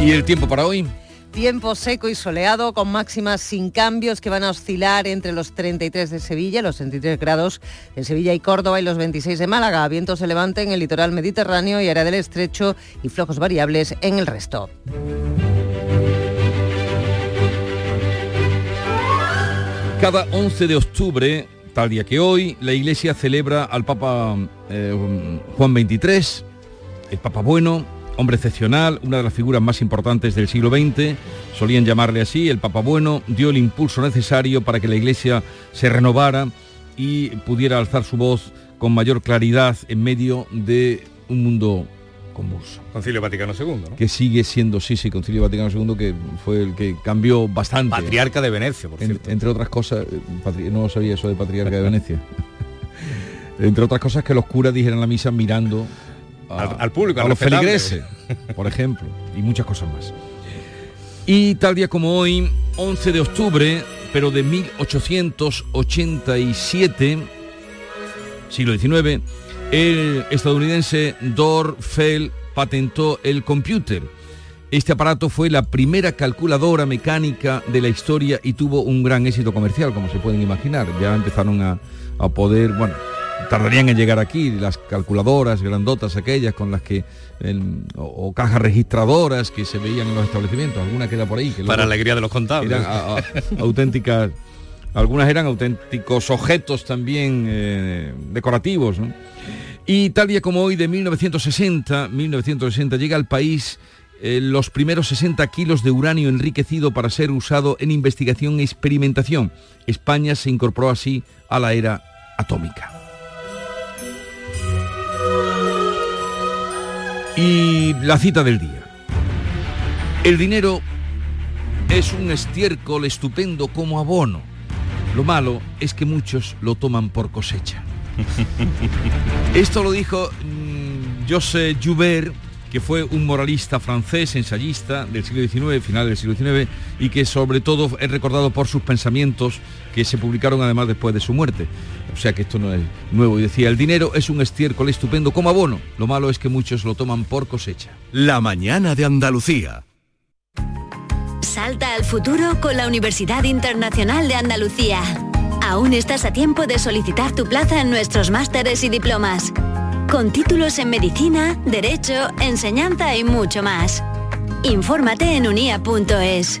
Speaker 1: ¿Y el tiempo para hoy?
Speaker 11: Tiempo seco y soleado con máximas sin cambios que van a oscilar entre los 33 de Sevilla, los 33 grados en Sevilla y Córdoba y los 26 de Málaga. Vientos se levante en el litoral mediterráneo y área del estrecho y flojos variables en el resto.
Speaker 1: Cada 11 de octubre, tal día que hoy, la Iglesia celebra al Papa eh, Juan XXIII, el Papa Bueno, hombre excepcional, una de las figuras más importantes del siglo XX, solían llamarle así, el Papa Bueno dio el impulso necesario para que la Iglesia se renovara y pudiera alzar su voz con mayor claridad en medio de un mundo convulso.
Speaker 9: Concilio Vaticano II, ¿no?
Speaker 1: Que sigue siendo, sí, sí, Concilio Vaticano II, que fue el que cambió bastante.
Speaker 9: Patriarca de Venecia, por
Speaker 1: En-
Speaker 9: cierto.
Speaker 1: entre otras cosas, eh, no sabía eso de Patriarca de Venecia. entre otras cosas que los curas dijeran la misa mirando a,
Speaker 9: Al- al público,
Speaker 1: a
Speaker 9: al
Speaker 1: los feligreses, por ejemplo, y muchas cosas más. Y tal día como hoy, 11 de octubre, pero de 1887, siglo XIX, el estadounidense Dor Fell patentó el computer. Este aparato fue la primera calculadora mecánica de la historia y tuvo un gran éxito comercial, como se pueden imaginar. Ya empezaron a, a poder, bueno, tardarían en llegar aquí las calculadoras grandotas aquellas con las que el- o, o cajas registradoras que se veían en los establecimientos, alguna queda por ahí. Que
Speaker 9: Para alegría de los contables.
Speaker 1: eran a- a- auténticas, algunas eran auténticos objetos también eh, decorativos. ¿no? Y tal día como hoy de 1960, 1960 llega al país eh, los primeros 60 kilos de uranio enriquecido para ser usado en investigación e experimentación. España se incorporó así a la era atómica. Y la cita del día. El dinero es un estiércol estupendo como abono. Lo malo es que muchos lo toman por cosecha. Esto lo dijo mm, Joseph Joubert, que fue un moralista francés, ensayista del siglo XIX, final del siglo XIX, y que sobre todo es recordado por sus pensamientos que se publicaron además después de su muerte. O sea que esto no es nuevo. Y decía, el dinero es un estiércol estupendo como abono. Lo malo es que muchos lo toman por cosecha.
Speaker 14: La mañana de Andalucía.
Speaker 21: Salta al futuro con la Universidad Internacional de Andalucía. Aún estás a tiempo de solicitar tu plaza en nuestros másteres y diplomas. Con títulos en medicina, derecho, enseñanza y mucho más. Infórmate en unia.es.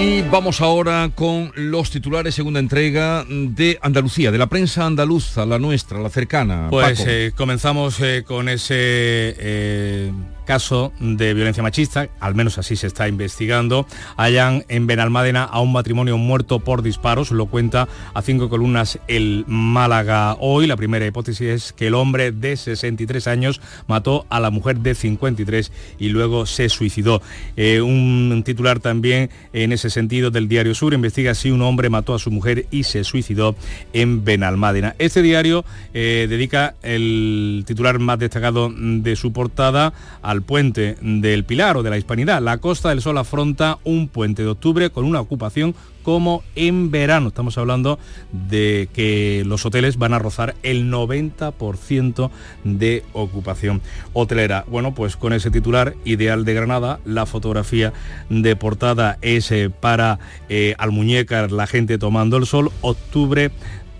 Speaker 1: Y vamos ahora con los titulares, segunda entrega de Andalucía, de la prensa andaluza, la nuestra, la cercana.
Speaker 9: Pues eh, comenzamos eh, con ese eh, caso de violencia machista, al menos así se está investigando. Hayan en Benalmádena a un matrimonio muerto por disparos, lo cuenta a cinco columnas el Málaga hoy. La primera hipótesis es que el hombre de 63 años mató a la mujer de 53 y luego se suicidó. Eh, un titular también en ese sentido del diario Sur investiga si un hombre mató a su mujer y se suicidó en Benalmádena. Este diario eh, dedica el titular más destacado de su portada al puente del Pilar o de la Hispanidad. La Costa del Sol afronta un puente de octubre con una ocupación como en verano. Estamos hablando de que los hoteles van a rozar el 90% de ocupación hotelera. Bueno, pues con ese titular ideal de Granada, la fotografía de portada es eh, para eh, Almuñécar, la gente tomando el sol, octubre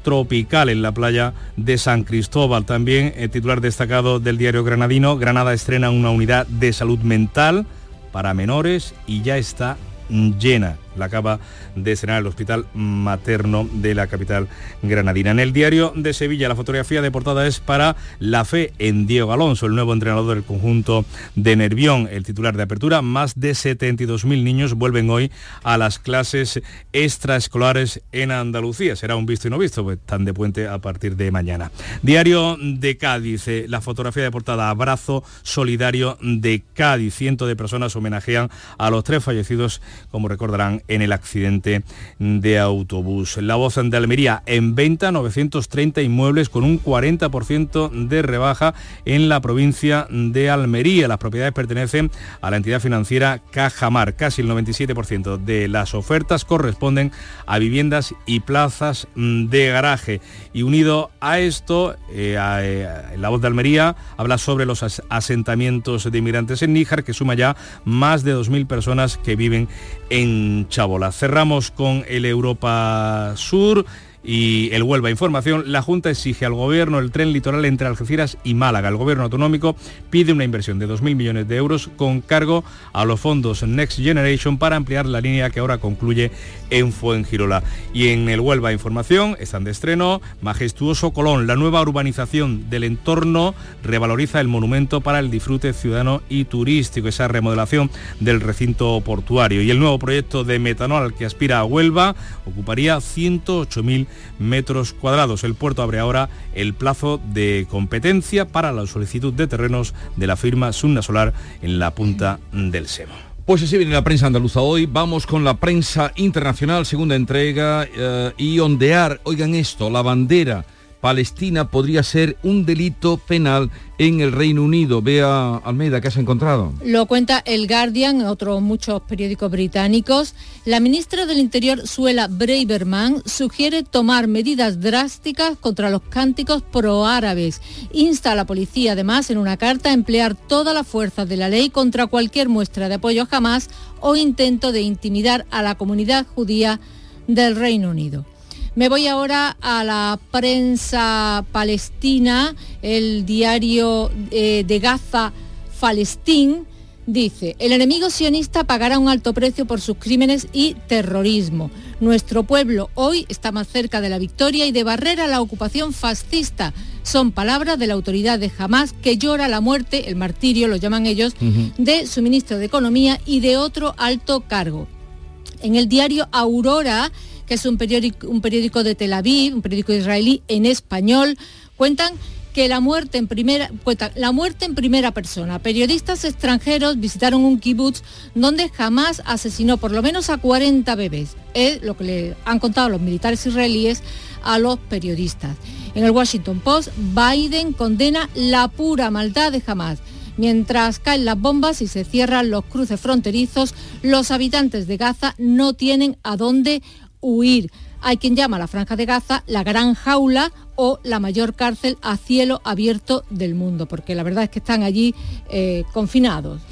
Speaker 9: tropical en la playa de San Cristóbal. También el titular destacado del diario granadino, Granada estrena una unidad de salud mental para menores y ya está llena. La acaba de estrenar el Hospital Materno de la capital granadina. En el diario de Sevilla la fotografía de portada es para la fe en Diego Alonso, el nuevo entrenador del conjunto de Nervión, el titular de apertura. Más de 72.000 niños vuelven hoy a las clases extraescolares en Andalucía. Será un visto y no visto, pues están de puente a partir de mañana. Diario de Cádiz, eh, la fotografía de portada, abrazo solidario de Cádiz. Cientos de personas homenajean a los tres fallecidos, como recordarán, en el accidente de autobús. La voz de Almería en venta 930 inmuebles con un 40% de rebaja en la provincia de Almería. Las propiedades pertenecen a la entidad financiera Cajamar. Casi el 97% de las ofertas corresponden a viviendas y plazas mm, de garaje. Y unido a esto, eh, eh, la voz de Almería habla sobre los as- asentamientos de inmigrantes en Níjar, que suma ya más de 2.000 personas que viven en Chabola. Cerramos con el Europa Sur. Y el Huelva Información, la Junta exige al Gobierno el tren litoral entre Algeciras y Málaga. El Gobierno autonómico pide una inversión de 2.000 millones de euros con cargo a los fondos Next Generation para ampliar la línea que ahora concluye en Fuengirola. Y en el Huelva Información están de estreno Majestuoso Colón, la nueva urbanización del entorno revaloriza el monumento para el disfrute ciudadano y turístico, esa remodelación del recinto portuario. Y el nuevo proyecto de metanol que aspira a Huelva ocuparía 108.000 metros cuadrados. El puerto abre ahora el plazo de competencia para la solicitud de terrenos de la firma Sunna Solar en la punta del Semo.
Speaker 1: Pues así viene la prensa andaluza hoy. Vamos con la prensa internacional, segunda entrega, eh, y ondear, oigan esto, la bandera Palestina podría ser un delito penal en el Reino Unido. Vea, Almeida, ¿qué has encontrado?
Speaker 5: Lo cuenta el Guardian, otros muchos periódicos británicos. La ministra del Interior, Suela Braverman, sugiere tomar medidas drásticas contra los cánticos proárabes. Insta a la policía, además, en una carta a emplear todas las fuerzas de la ley contra cualquier muestra de apoyo a Hamas o intento de intimidar a la comunidad judía del Reino Unido. Me voy ahora a la prensa palestina, el diario eh, de Gaza, Palestín, dice, el enemigo sionista pagará un alto precio por sus crímenes y terrorismo. Nuestro pueblo hoy está más cerca de la victoria y de barrer a la ocupación fascista. Son palabras de la autoridad de Hamas que llora la muerte, el martirio lo llaman ellos, de su ministro de Economía y de otro alto cargo. En el diario Aurora, que es un periódico, de Tel Aviv, un periódico israelí en español, cuentan que la muerte en primera cuentan, la muerte en primera persona. Periodistas extranjeros visitaron un kibutz donde jamás asesinó por lo menos a 40 bebés. Es lo que le han contado los militares israelíes a los periodistas. En el Washington Post, Biden condena la pura maldad de Hamas. Mientras caen las bombas y se cierran los cruces fronterizos, los habitantes de Gaza no tienen a dónde huir. Hay quien llama a la franja de Gaza la gran jaula o la mayor cárcel a cielo abierto del mundo, porque la verdad es que están allí eh, confinados.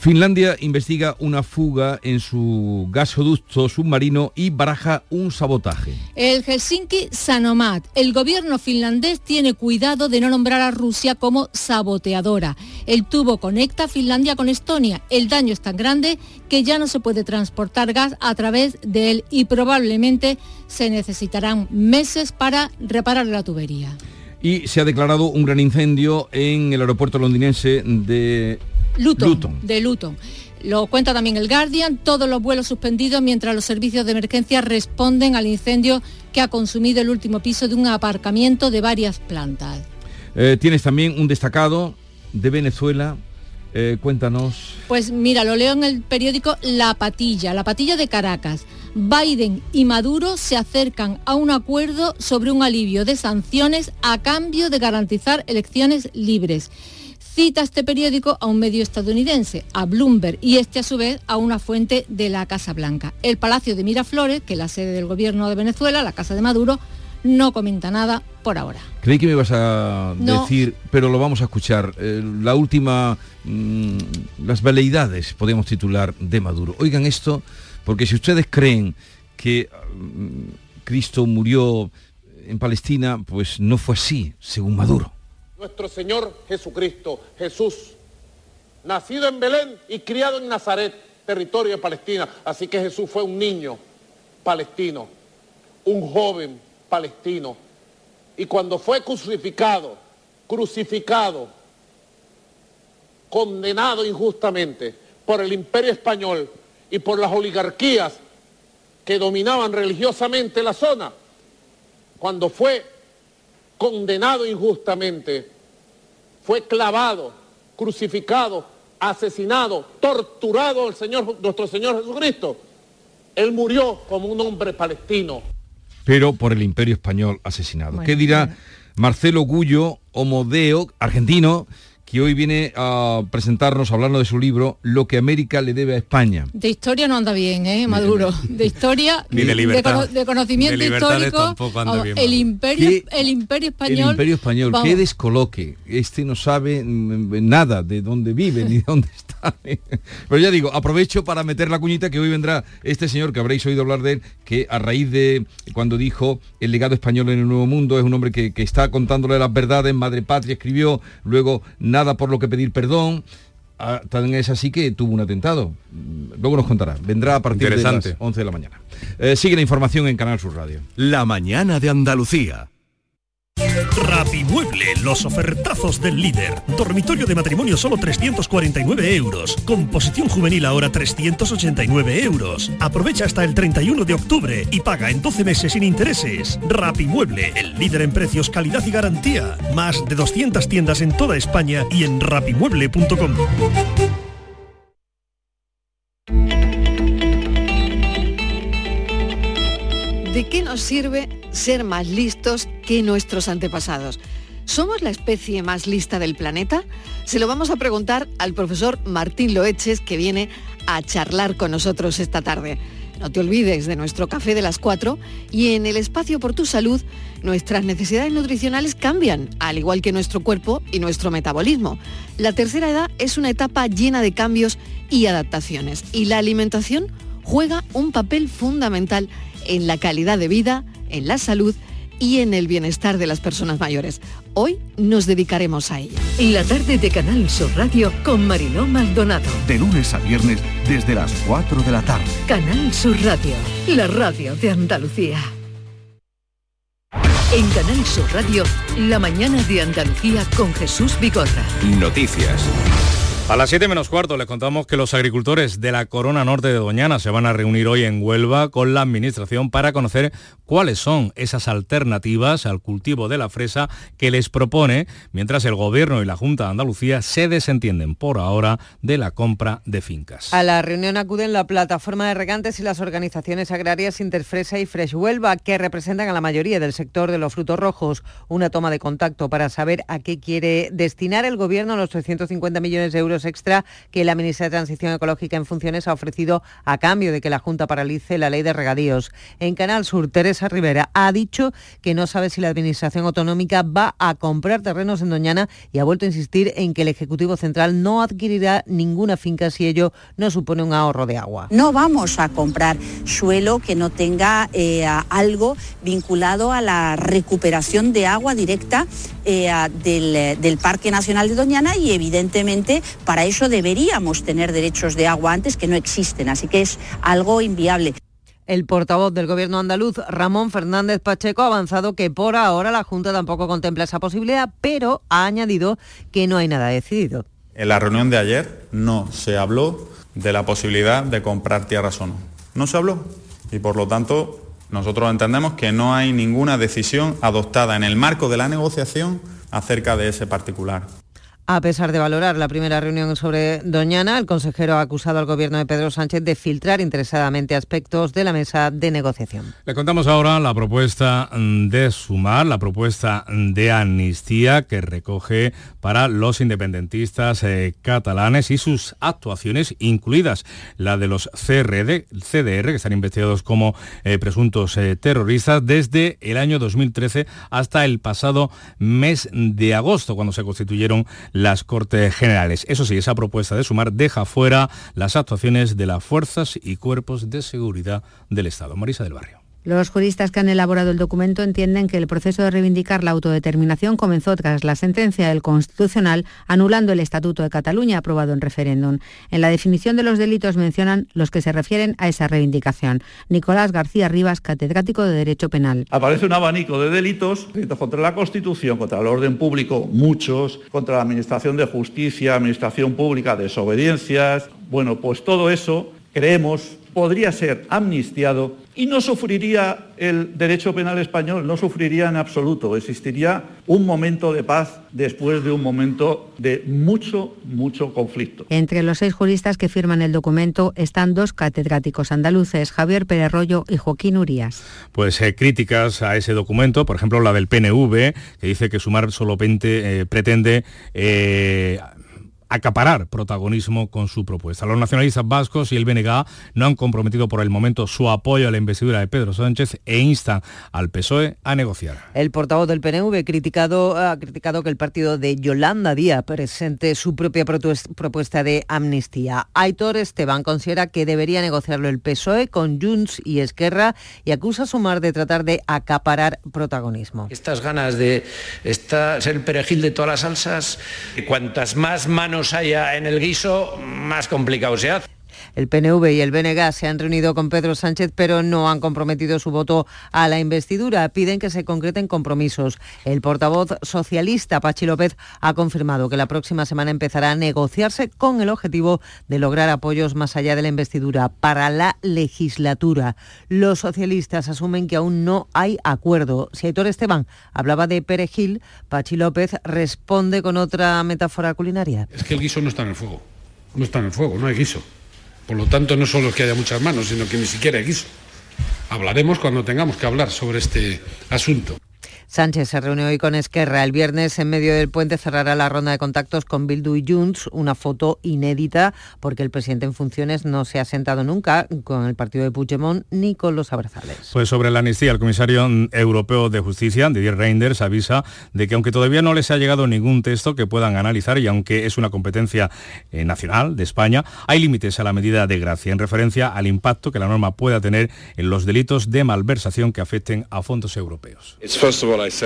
Speaker 1: Finlandia investiga una fuga en su gasoducto submarino y baraja un sabotaje.
Speaker 5: El Helsinki Sanomat. El gobierno finlandés tiene cuidado de no nombrar a Rusia como saboteadora. El tubo conecta Finlandia con Estonia. El daño es tan grande que ya no se puede transportar gas a través de él y probablemente se necesitarán meses para reparar la tubería.
Speaker 1: Y se ha declarado un gran incendio en el aeropuerto londinense de
Speaker 5: Luton,
Speaker 1: Luton.
Speaker 5: de Luton. Lo cuenta también el Guardian, todos los vuelos suspendidos mientras los servicios de emergencia responden al incendio que ha consumido el último piso de un aparcamiento de varias plantas.
Speaker 1: Eh, tienes también un destacado de Venezuela. Eh, cuéntanos.
Speaker 5: Pues mira, lo leo en el periódico La Patilla, La Patilla de Caracas. Biden y Maduro se acercan a un acuerdo sobre un alivio de sanciones a cambio de garantizar elecciones libres. Cita este periódico a un medio estadounidense, a Bloomberg, y este a su vez a una fuente de la Casa Blanca. El Palacio de Miraflores, que es la sede del gobierno de Venezuela, la Casa de Maduro, no comenta nada por ahora.
Speaker 1: Creí que me ibas a
Speaker 5: No.
Speaker 1: decir, pero lo vamos a escuchar. Eh, la última, mm, las veleidades, podríamos titular, de Maduro. Oigan esto, porque si ustedes creen que mm, Cristo murió en Palestina, pues no fue así, según Maduro.
Speaker 22: Nuestro Señor Jesucristo, Jesús, nacido en Belén y criado en Nazaret, territorio de Palestina. Así que Jesús fue un niño palestino, un joven palestino. Y cuando fue crucificado, crucificado, condenado injustamente por el imperio español y por las oligarquías que dominaban religiosamente la zona, cuando fue condenado injustamente, fue clavado, crucificado, asesinado, torturado el Señor, nuestro Señor Jesucristo. Él murió como un hombre palestino.
Speaker 1: pero por el imperio español asesinado.
Speaker 5: Bueno,
Speaker 1: ¿Qué dirá Marcelo Gullo, homodeo, argentino, que hoy viene a presentarnos, hablando de su libro, Lo que América le debe a España?
Speaker 5: De historia no anda bien, ¿eh, Maduro? De historia,
Speaker 1: Ni de libertad.
Speaker 5: cono- de conocimiento
Speaker 1: De libertades
Speaker 5: histórico,
Speaker 1: tampoco anda
Speaker 5: vamos,
Speaker 1: bien,
Speaker 5: el imperio, el imperio
Speaker 1: El
Speaker 5: español.
Speaker 1: imperio español,
Speaker 5: vamos,
Speaker 1: qué descoloque. Este no sabe mm, nada de dónde vive ni dónde está. Pero ya digo, aprovecho para meter la cuñita que hoy vendrá este señor que habréis oído hablar de él, que a raíz de cuando dijo el legado español en el Nuevo Mundo, es un hombre que, que está contándole las verdades, Madre Patria escribió, luego nada por lo que pedir perdón. Ah, Tan es así que tuvo un atentado. Mm, Luego nos contará. Vendrá a partir de las 11 de la mañana. Eh, sigue la información en Canal Sur Radio.
Speaker 14: La mañana de Andalucía.
Speaker 23: Rapimueble, los ofertazos del líder. Dormitorio de matrimonio solo 349 euros. Composición juvenil ahora 389 euros. Aprovecha hasta el 31 de octubre y paga en 12 meses sin intereses. Rapimueble, el líder en precios, calidad y garantía. Más de 200 tiendas en toda España y en rapimueble.com.
Speaker 24: ¿De qué nos sirve
Speaker 25: ser más listos que nuestros antepasados. ¿Somos la especie más lista del planeta? Se lo vamos a preguntar al profesor Martín Loeches, que viene a charlar con nosotros esta tarde. No te olvides de nuestro café de las 4 y en el espacio por tu salud nuestras necesidades nutricionales cambian, al igual que nuestro cuerpo y nuestro metabolismo. La tercera edad es una etapa llena de cambios y adaptaciones y la alimentación juega un papel fundamental en la calidad de vida, en la salud y en el bienestar de las personas mayores. Hoy nos dedicaremos a ello.
Speaker 2: La tarde de Canal Sur Radio con Mariló Maldonado.
Speaker 26: De lunes a viernes desde las 4 de la tarde.
Speaker 2: Canal Sur Radio, la radio de Andalucía. En Canal Sur Radio, la mañana de Andalucía con Jesús Vigorra.
Speaker 20: Noticias.
Speaker 9: A las 7 menos cuarto les contamos que los agricultores de la Corona Norte de Doñana se van a reunir hoy en Huelva con la Administración para conocer cuáles son esas alternativas al cultivo de la fresa que les propone, mientras el Gobierno y la Junta de Andalucía se desentienden por ahora de la compra de fincas.
Speaker 11: A la reunión acuden la plataforma de regantes y las organizaciones agrarias Interfresa y Fresh Huelva, que representan a la mayoría del sector de los frutos rojos. Una toma de contacto para saber a qué quiere destinar el Gobierno los 350 millones de euros extra que la ministra de Transición Ecológica en funciones ha ofrecido a cambio de que la Junta paralice la ley de regadíos. En Canal Sur, Teresa Rivera ha dicho que no sabe si la Administración Autonómica va a comprar terrenos en Doñana y ha vuelto a insistir en que el Ejecutivo Central no adquirirá ninguna finca si ello no supone un ahorro de agua.
Speaker 24: No vamos a comprar suelo que no tenga eh, algo vinculado a la recuperación de agua directa eh, del, del Parque Nacional de Doñana y evidentemente para eso deberíamos tener derechos de agua antes que no existen, así que es algo inviable.
Speaker 11: El portavoz del Gobierno andaluz, Ramón Fernández Pacheco, ha avanzado que por ahora la Junta tampoco contempla esa posibilidad, pero ha añadido que no hay nada decidido.
Speaker 27: En la reunión de ayer no se habló de la posibilidad de comprar tierras o no. No se habló. Y por lo tanto, nosotros entendemos que no hay ninguna decisión adoptada en el marco de la negociación acerca de ese particular.
Speaker 11: A pesar de valorar la primera reunión sobre Doñana, el consejero ha acusado al gobierno de Pedro Sánchez de filtrar interesadamente aspectos de la mesa de negociación.
Speaker 9: Le contamos ahora la propuesta de sumar, la propuesta de amnistía que recoge para los independentistas eh, catalanes y sus actuaciones, incluidas la de los CRD, CDR, que están investigados como eh, presuntos eh, terroristas desde el año 2013 hasta el pasado mes de agosto, cuando se constituyeron las Cortes Generales. Eso sí, esa propuesta de sumar deja fuera las actuaciones de las fuerzas y cuerpos de seguridad del Estado. Marisa del Barrio.
Speaker 28: Los juristas que han elaborado el documento entienden que el proceso de reivindicar la autodeterminación comenzó tras la sentencia del Constitucional anulando el Estatuto de Cataluña aprobado en referéndum. En la definición de los delitos mencionan los que se refieren a esa reivindicación. Nicolás García Rivas, catedrático de Derecho Penal.
Speaker 29: Aparece un abanico de delitos, delitos contra la Constitución, contra el orden público, muchos, contra la Administración de Justicia, Administración Pública, desobediencias. Bueno, pues todo eso creemos podría ser amnistiado y no sufriría el derecho penal español, no sufriría en absoluto. Existiría un momento de paz después de un momento de mucho, mucho conflicto.
Speaker 28: Entre los seis juristas que firman el documento están dos catedráticos andaluces, Javier Pérez Rollo y Joaquín Urías.
Speaker 9: Pues eh, críticas a ese documento, por ejemplo la del PNV, que dice que sumar solo 20 eh, pretende... Eh, acaparar protagonismo con su propuesta. Los nacionalistas vascos y el BNG no han comprometido por el momento su apoyo a la investidura de Pedro Sánchez e instan al PSOE a negociar.
Speaker 11: El portavoz del PNV criticado, ha criticado que el partido de Yolanda Díaz presente su propia propuesta de amnistía. Aitor Esteban considera que debería negociarlo el PSOE con Junts y Esquerra y acusa a Sumar de tratar de acaparar protagonismo.
Speaker 30: Estas ganas de estar, ser el perejil de todas las salsas, cuantas más manos haya en el guiso, más complicado se hace.
Speaker 11: El PNV y el BNG se han reunido con Pedro Sánchez, pero no han comprometido su voto a la investidura. Piden que se concreten compromisos. El portavoz socialista, Pachi López, ha confirmado que la próxima semana empezará a negociarse con el objetivo de lograr apoyos más allá de la investidura para la legislatura. Los socialistas asumen que aún no hay acuerdo. Si Aitor Esteban hablaba de perejil, Pachi López responde con otra metáfora culinaria.
Speaker 31: Es que el guiso no está en el fuego. No está en el fuego, no hay guiso. Por lo tanto, no solo es que haya muchas manos, sino que ni siquiera hay guiso.
Speaker 32: hablaremos cuando tengamos que hablar sobre este asunto.
Speaker 11: Sánchez se reunió hoy con Esquerra. El viernes, en medio del puente, cerrará la ronda de contactos con Bildu y Junts, una foto inédita porque el presidente en funciones no se ha sentado nunca con el partido de Puigdemont ni con los abrazales.
Speaker 9: Pues sobre la amnistía, el comisario europeo de justicia, Didier Reinders, avisa de que aunque todavía no les ha llegado ningún texto que puedan analizar y aunque es una competencia eh, nacional de España, hay límites a la medida de gracia en referencia al impacto que la norma pueda tener en los delitos de malversación que afecten a fondos europeos.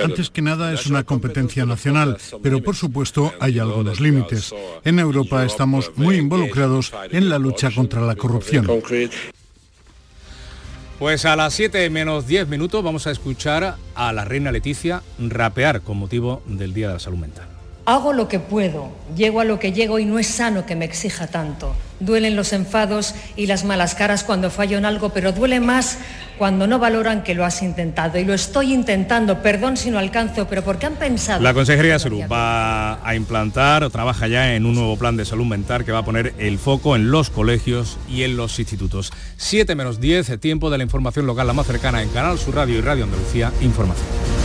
Speaker 33: Antes que nada es una competencia nacional, pero por supuesto hay algunos límites. En Europa estamos muy involucrados en la lucha contra la corrupción.
Speaker 9: Pues a las 7 menos 10 minutos vamos a escuchar a la reina Leticia rapear con motivo del Día de la Salud Mental.
Speaker 34: Hago lo que puedo, llego a lo que llego y no es sano que me exija tanto. Duelen los enfados y las malas caras cuando fallo en algo, pero duele más cuando no valoran que lo has intentado. Y lo estoy intentando, perdón si no alcanzo, pero ¿por qué han pensado?
Speaker 9: La Consejería de Salud va a implantar o trabaja ya en un nuevo plan de salud mental que va a poner el foco en los colegios y en los institutos. 7 menos 10, tiempo de la información local la más cercana en Canal Sur Radio y Radio Andalucía, información.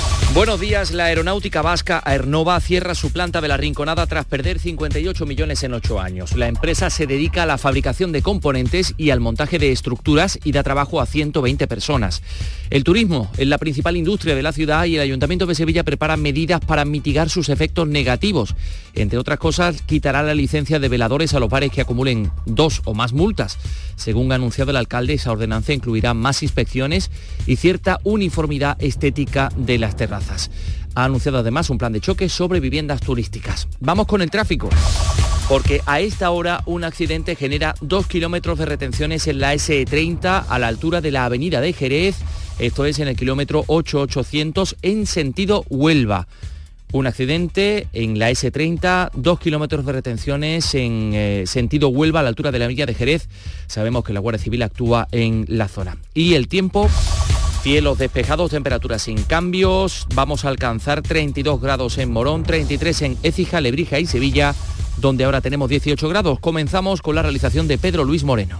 Speaker 35: Buenos días, la aeronáutica vasca Aernova cierra su planta de la Rinconada tras perder 58 millones en 8 años. La empresa se dedica a la fabricación de componentes y al montaje de estructuras y da trabajo a 120 personas. El turismo es la principal industria de la ciudad y el Ayuntamiento de Sevilla prepara medidas para mitigar sus efectos negativos. Entre otras cosas, quitará la licencia de veladores a los bares que acumulen dos o más multas. Según ha anunciado el alcalde, esa ordenanza incluirá más inspecciones y cierta uniformidad estética de las terrazas. Ha anunciado además un plan de choque sobre viviendas turísticas. Vamos con el tráfico. Porque a esta hora un accidente genera dos kilómetros de retenciones en la SE30 a la altura de la avenida de Jerez. Esto es en el kilómetro 8800 en sentido Huelva. Un accidente en la S30, dos kilómetros de retenciones en eh, sentido Huelva a la altura de la avenida de Jerez. Sabemos que la Guardia Civil actúa en la zona. Y el tiempo Cielos despejados, temperaturas sin cambios. Vamos a alcanzar 32 grados en Morón, 33 en Écija, Lebrija y Sevilla, donde ahora tenemos 18 grados. Comenzamos con la realización de Pedro Luis Moreno.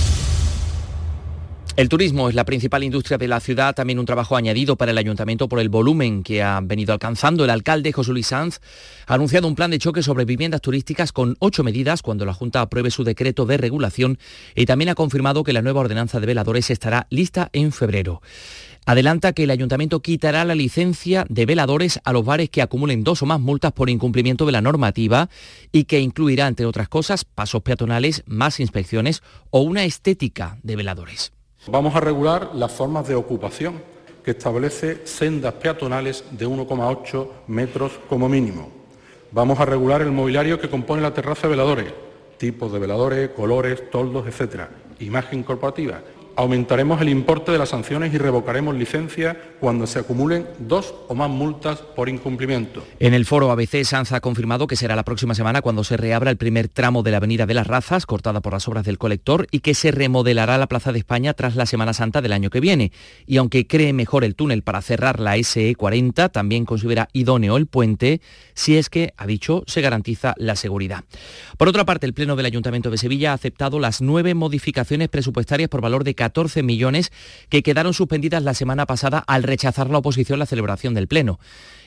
Speaker 35: El turismo es la principal industria de la ciudad, también un trabajo añadido para el ayuntamiento por el volumen que ha venido alcanzando. El alcalde José Luis Sanz ha anunciado un plan de choque sobre viviendas turísticas con ocho medidas cuando la Junta apruebe su decreto de regulación y también ha confirmado que la nueva ordenanza de veladores estará lista en febrero. Adelanta que el ayuntamiento quitará la licencia de veladores a los bares que acumulen dos o más multas por incumplimiento de la normativa y que incluirá, entre otras cosas, pasos peatonales, más inspecciones o una estética de veladores.
Speaker 32: Vamos a regular las formas de ocupación que establece sendas peatonales de 1,8 metros como mínimo. Vamos a regular el mobiliario que compone la terraza de veladores, tipos de veladores, colores, toldos, etc. Imagen corporativa Aumentaremos el importe de las sanciones y revocaremos licencia cuando se acumulen dos o más multas por incumplimiento.
Speaker 35: En el foro ABC, Sanz ha confirmado que será la próxima semana cuando se reabra el primer tramo de la Avenida de las Razas, cortada por las obras del colector, y que se remodelará la Plaza de España tras la Semana Santa del año que viene. Y aunque cree mejor el túnel para cerrar la SE40, también considera idóneo el puente si es que, ha dicho, se garantiza la seguridad. Por otra parte, el Pleno del Ayuntamiento de Sevilla ha aceptado las nueve modificaciones presupuestarias por valor de 14 millones que quedaron suspendidas la semana pasada al rechazar la oposición la celebración del Pleno.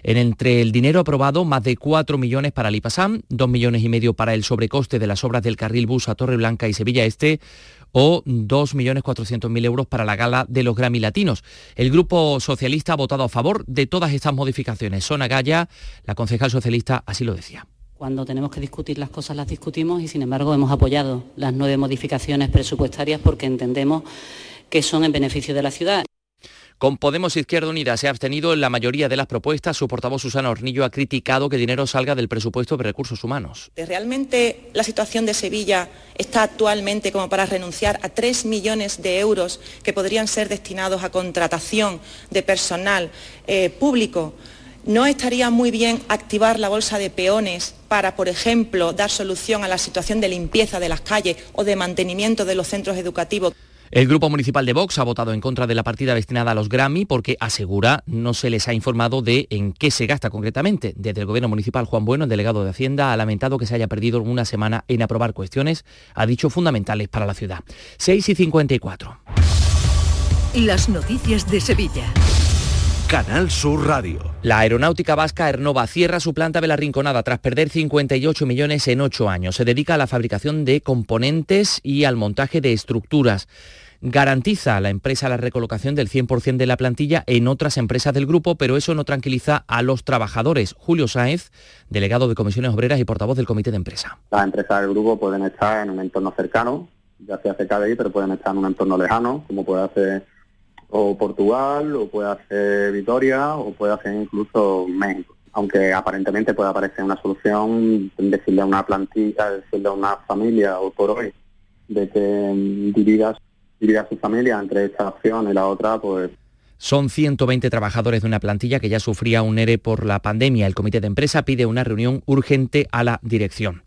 Speaker 35: En entre el dinero aprobado, más de 4 millones para el IPASAM, 2 millones y medio para el sobrecoste de las obras del carril bus a Torre Blanca y Sevilla Este, o 2.400.000 euros para la gala de los Grammy Latinos. El Grupo Socialista ha votado a favor de todas estas modificaciones. Sona Gaya, la concejal socialista, así lo decía.
Speaker 36: Cuando tenemos que discutir las cosas las discutimos y sin embargo hemos apoyado las nueve modificaciones presupuestarias porque entendemos que son en beneficio de la ciudad.
Speaker 35: Con Podemos Izquierda Unida se ha abstenido en la mayoría de las propuestas. Su portavoz Susana Hornillo ha criticado que el dinero salga del presupuesto de recursos humanos.
Speaker 37: ¿Realmente la situación de Sevilla está actualmente como para renunciar a 3 millones de euros que podrían ser destinados a contratación de personal eh, público? ¿No estaría muy bien activar la bolsa de peones para, por ejemplo, dar solución a la situación de limpieza de las calles o de mantenimiento de los centros educativos?
Speaker 35: El Grupo Municipal de Vox ha votado en contra de la partida destinada a los Grammy porque asegura no se les ha informado de en qué se gasta concretamente. Desde el Gobierno Municipal, Juan Bueno, el delegado de Hacienda, ha lamentado que se haya perdido una semana en aprobar cuestiones, ha dicho, fundamentales para la ciudad. 6 y 54.
Speaker 2: Las noticias de Sevilla.
Speaker 38: Canal Sur Radio.
Speaker 35: La aeronáutica vasca Ernova cierra su planta de la Rinconada tras perder 58 millones en 8 años. Se dedica a la fabricación de componentes y al montaje de estructuras. Garantiza a la empresa la recolocación del 100% de la plantilla en otras empresas del grupo, pero eso no tranquiliza a los trabajadores. Julio Sáez, delegado de comisiones obreras y portavoz del comité de empresa.
Speaker 39: Las empresas del grupo pueden estar en un entorno cercano, ya sea cerca de ahí, pero pueden estar en un entorno lejano, como puede hacer o Portugal, o puede hacer Vitoria, o puede hacer incluso México. Aunque aparentemente pueda aparecer una solución, decirle a una plantilla, decirle a una familia, o por hoy, de que divida a su familia entre esta opción y la otra, pues
Speaker 35: son 120 trabajadores de una plantilla que ya sufría un ERE por la pandemia. El comité de empresa pide una reunión urgente a la dirección.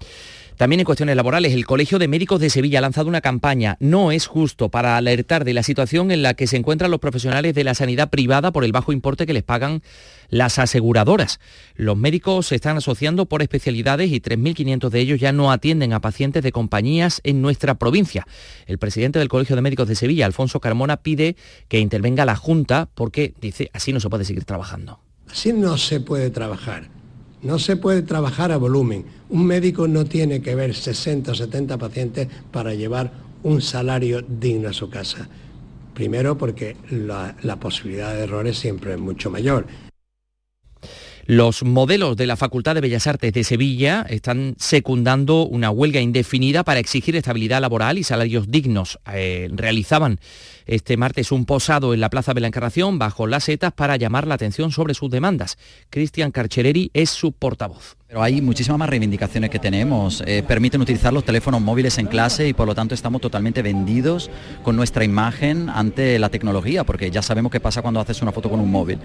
Speaker 35: También en cuestiones laborales, el Colegio de Médicos de Sevilla ha lanzado una campaña No es justo para alertar de la situación en la que se encuentran los profesionales de la sanidad privada por el bajo importe que les pagan las aseguradoras. Los médicos se están asociando por especialidades y 3.500 de ellos ya no atienden a pacientes de compañías en nuestra provincia. El presidente del Colegio de Médicos de Sevilla, Alfonso Carmona, pide que intervenga la Junta porque dice así no se puede seguir trabajando.
Speaker 40: Así no se puede trabajar. No se puede trabajar a volumen. Un médico no tiene que ver 60 o 70 pacientes para llevar un salario digno a su casa. Primero porque la, posibilidad de errores siempre es mucho mayor.
Speaker 35: Los modelos de la Facultad de Bellas Artes de Sevilla están secundando una huelga indefinida para exigir estabilidad laboral y salarios dignos. Eh, realizaban este martes un posado en la Plaza de la Encarnación bajo las setas para llamar la atención sobre sus demandas. Cristian Carchereri es su portavoz.
Speaker 41: Pero hay muchísimas más reivindicaciones que tenemos. Eh, permiten utilizar los teléfonos móviles en clase y por lo tanto estamos totalmente vendidos con nuestra imagen ante la tecnología, porque ya sabemos qué pasa cuando haces una foto con un móvil.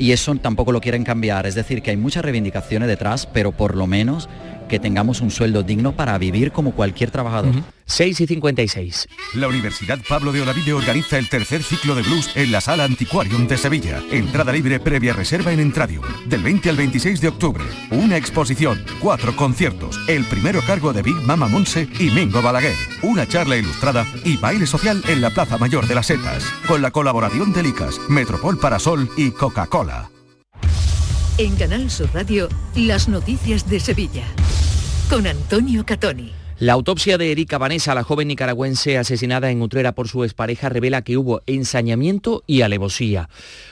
Speaker 41: Y eso tampoco lo quieren cambiar. Es decir, que hay muchas reivindicaciones detrás, pero por lo menos que tengamos un sueldo digno para vivir como cualquier trabajador.
Speaker 35: 6 y 56.
Speaker 42: La Universidad Pablo de Olavide organiza el tercer ciclo de blues en la Sala Antiquarium de Sevilla. Entrada libre previa reserva en Entradium. Del 20 al 26 de octubre. Una exposición, cuatro conciertos. El primero cargo de Big Mama Monse y Mingo Balaguer. Una charla ilustrada y baile social en la Plaza Mayor de las Setas. Con la colaboración de Licas, Metropol Parasol y Coca-Cola.
Speaker 2: En Canal Sur Radio, las noticias de Sevilla. Con Antonio Catoni.
Speaker 35: La autopsia de Erika Vanessa, la joven nicaragüense asesinada en Utrera por su expareja, revela que hubo ensañamiento y alevosía.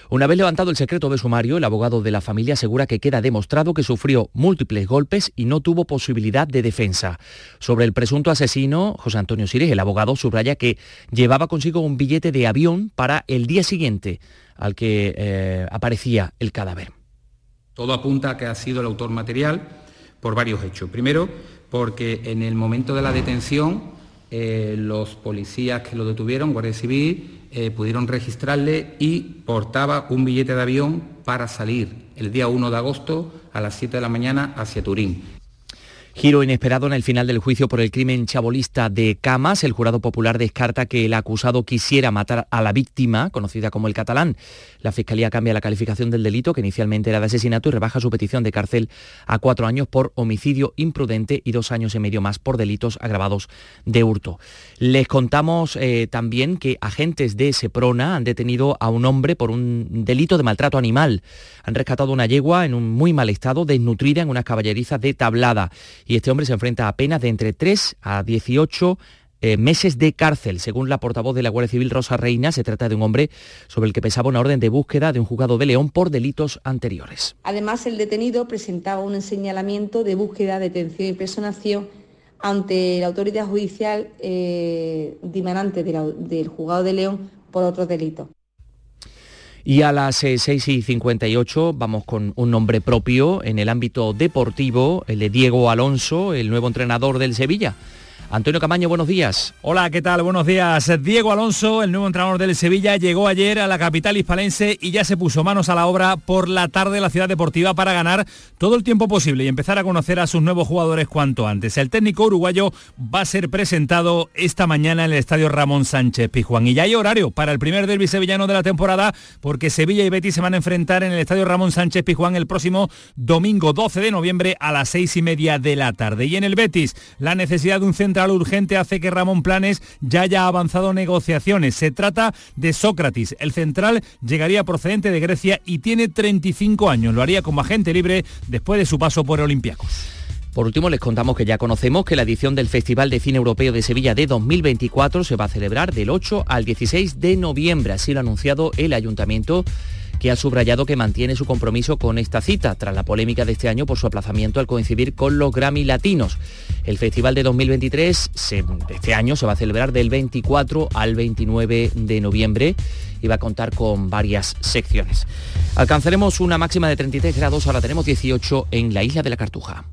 Speaker 35: Una vez levantado el secreto de sumario, el abogado de la familia asegura que queda demostrado que sufrió múltiples golpes y no tuvo posibilidad de defensa. Sobre el presunto asesino, José Antonio Sires, el abogado subraya que llevaba consigo un billete de avión para el día siguiente al que eh, aparecía el cadáver.
Speaker 43: Todo apunta a que ha sido el autor material por varios hechos. Primero, porque en el momento de la detención eh, los policías que lo detuvieron, Guardia Civil, eh, pudieron registrarle y portaba un billete de avión para salir el día 1 de agosto a las 7 de la mañana hacia Turín.
Speaker 35: Giro inesperado en el final del juicio por el crimen chabolista de Camas. El jurado popular descarta que el acusado quisiera matar a la víctima, conocida como el catalán. La Fiscalía cambia la calificación del delito, que inicialmente era de asesinato, y rebaja su petición de cárcel a cuatro años por homicidio imprudente y dos años y medio más por delitos agravados de hurto. Les contamos eh, también que agentes de Seprona han detenido a un hombre por un delito de maltrato animal. Han rescatado una yegua en un muy mal estado, desnutrida en unas caballerizas de tablada y este hombre se enfrenta a penas de entre 3 a 18 eh, meses de cárcel. Según la portavoz de la Guardia Civil, Rosa Reina, se trata de un hombre sobre el que pesaba una orden de búsqueda de un juzgado de León por delitos anteriores.
Speaker 44: Además, el detenido presentaba un señalamiento de búsqueda, detención y personación ante la autoridad judicial eh, dimanante del juzgado de León por otros delitos.
Speaker 35: Y a las 6 eh, y 58 vamos con un nombre propio en el ámbito deportivo, el de Diego Alonso, el nuevo entrenador del Sevilla. Antonio Camaño, buenos días.
Speaker 19: Hola, ¿qué tal? Buenos días. Diego Alonso, el nuevo entrenador del Sevilla, llegó ayer a la capital hispalense y ya se puso manos a la obra por la tarde de la ciudad deportiva para ganar todo el tiempo posible y empezar a conocer a sus nuevos jugadores cuanto antes. El técnico uruguayo va a ser presentado esta mañana en el estadio Ramón Sánchez Pizjuán. Y ya hay horario para el primer derbi sevillano de la temporada porque Sevilla y Betis se van a enfrentar en el estadio Ramón Sánchez Pizjuán el próximo domingo 12 de noviembre a las seis y media de la tarde. Y en el Betis, la necesidad de un centro urgente hace que Ramón Planes ya haya avanzado negociaciones. Se trata de Sócrates. El central llegaría procedente de Grecia y tiene 35 años. Lo haría como agente libre después de su paso por Olympiacos.
Speaker 35: Por último, les contamos que ya conocemos que la edición del Festival de Cine Europeo de Sevilla de 2024 se va a celebrar del 8 al 16 de noviembre. Así lo ha anunciado el ayuntamiento que ha subrayado que mantiene su compromiso con esta cita, tras la polémica de este año por su aplazamiento al coincidir con los Grammy Latinos. El festival de 2023 de este año se va a celebrar del 24 al 29 de noviembre y va a contar con varias secciones. Alcanzaremos una máxima de 33 grados, ahora tenemos 18 en la isla de la Cartuja.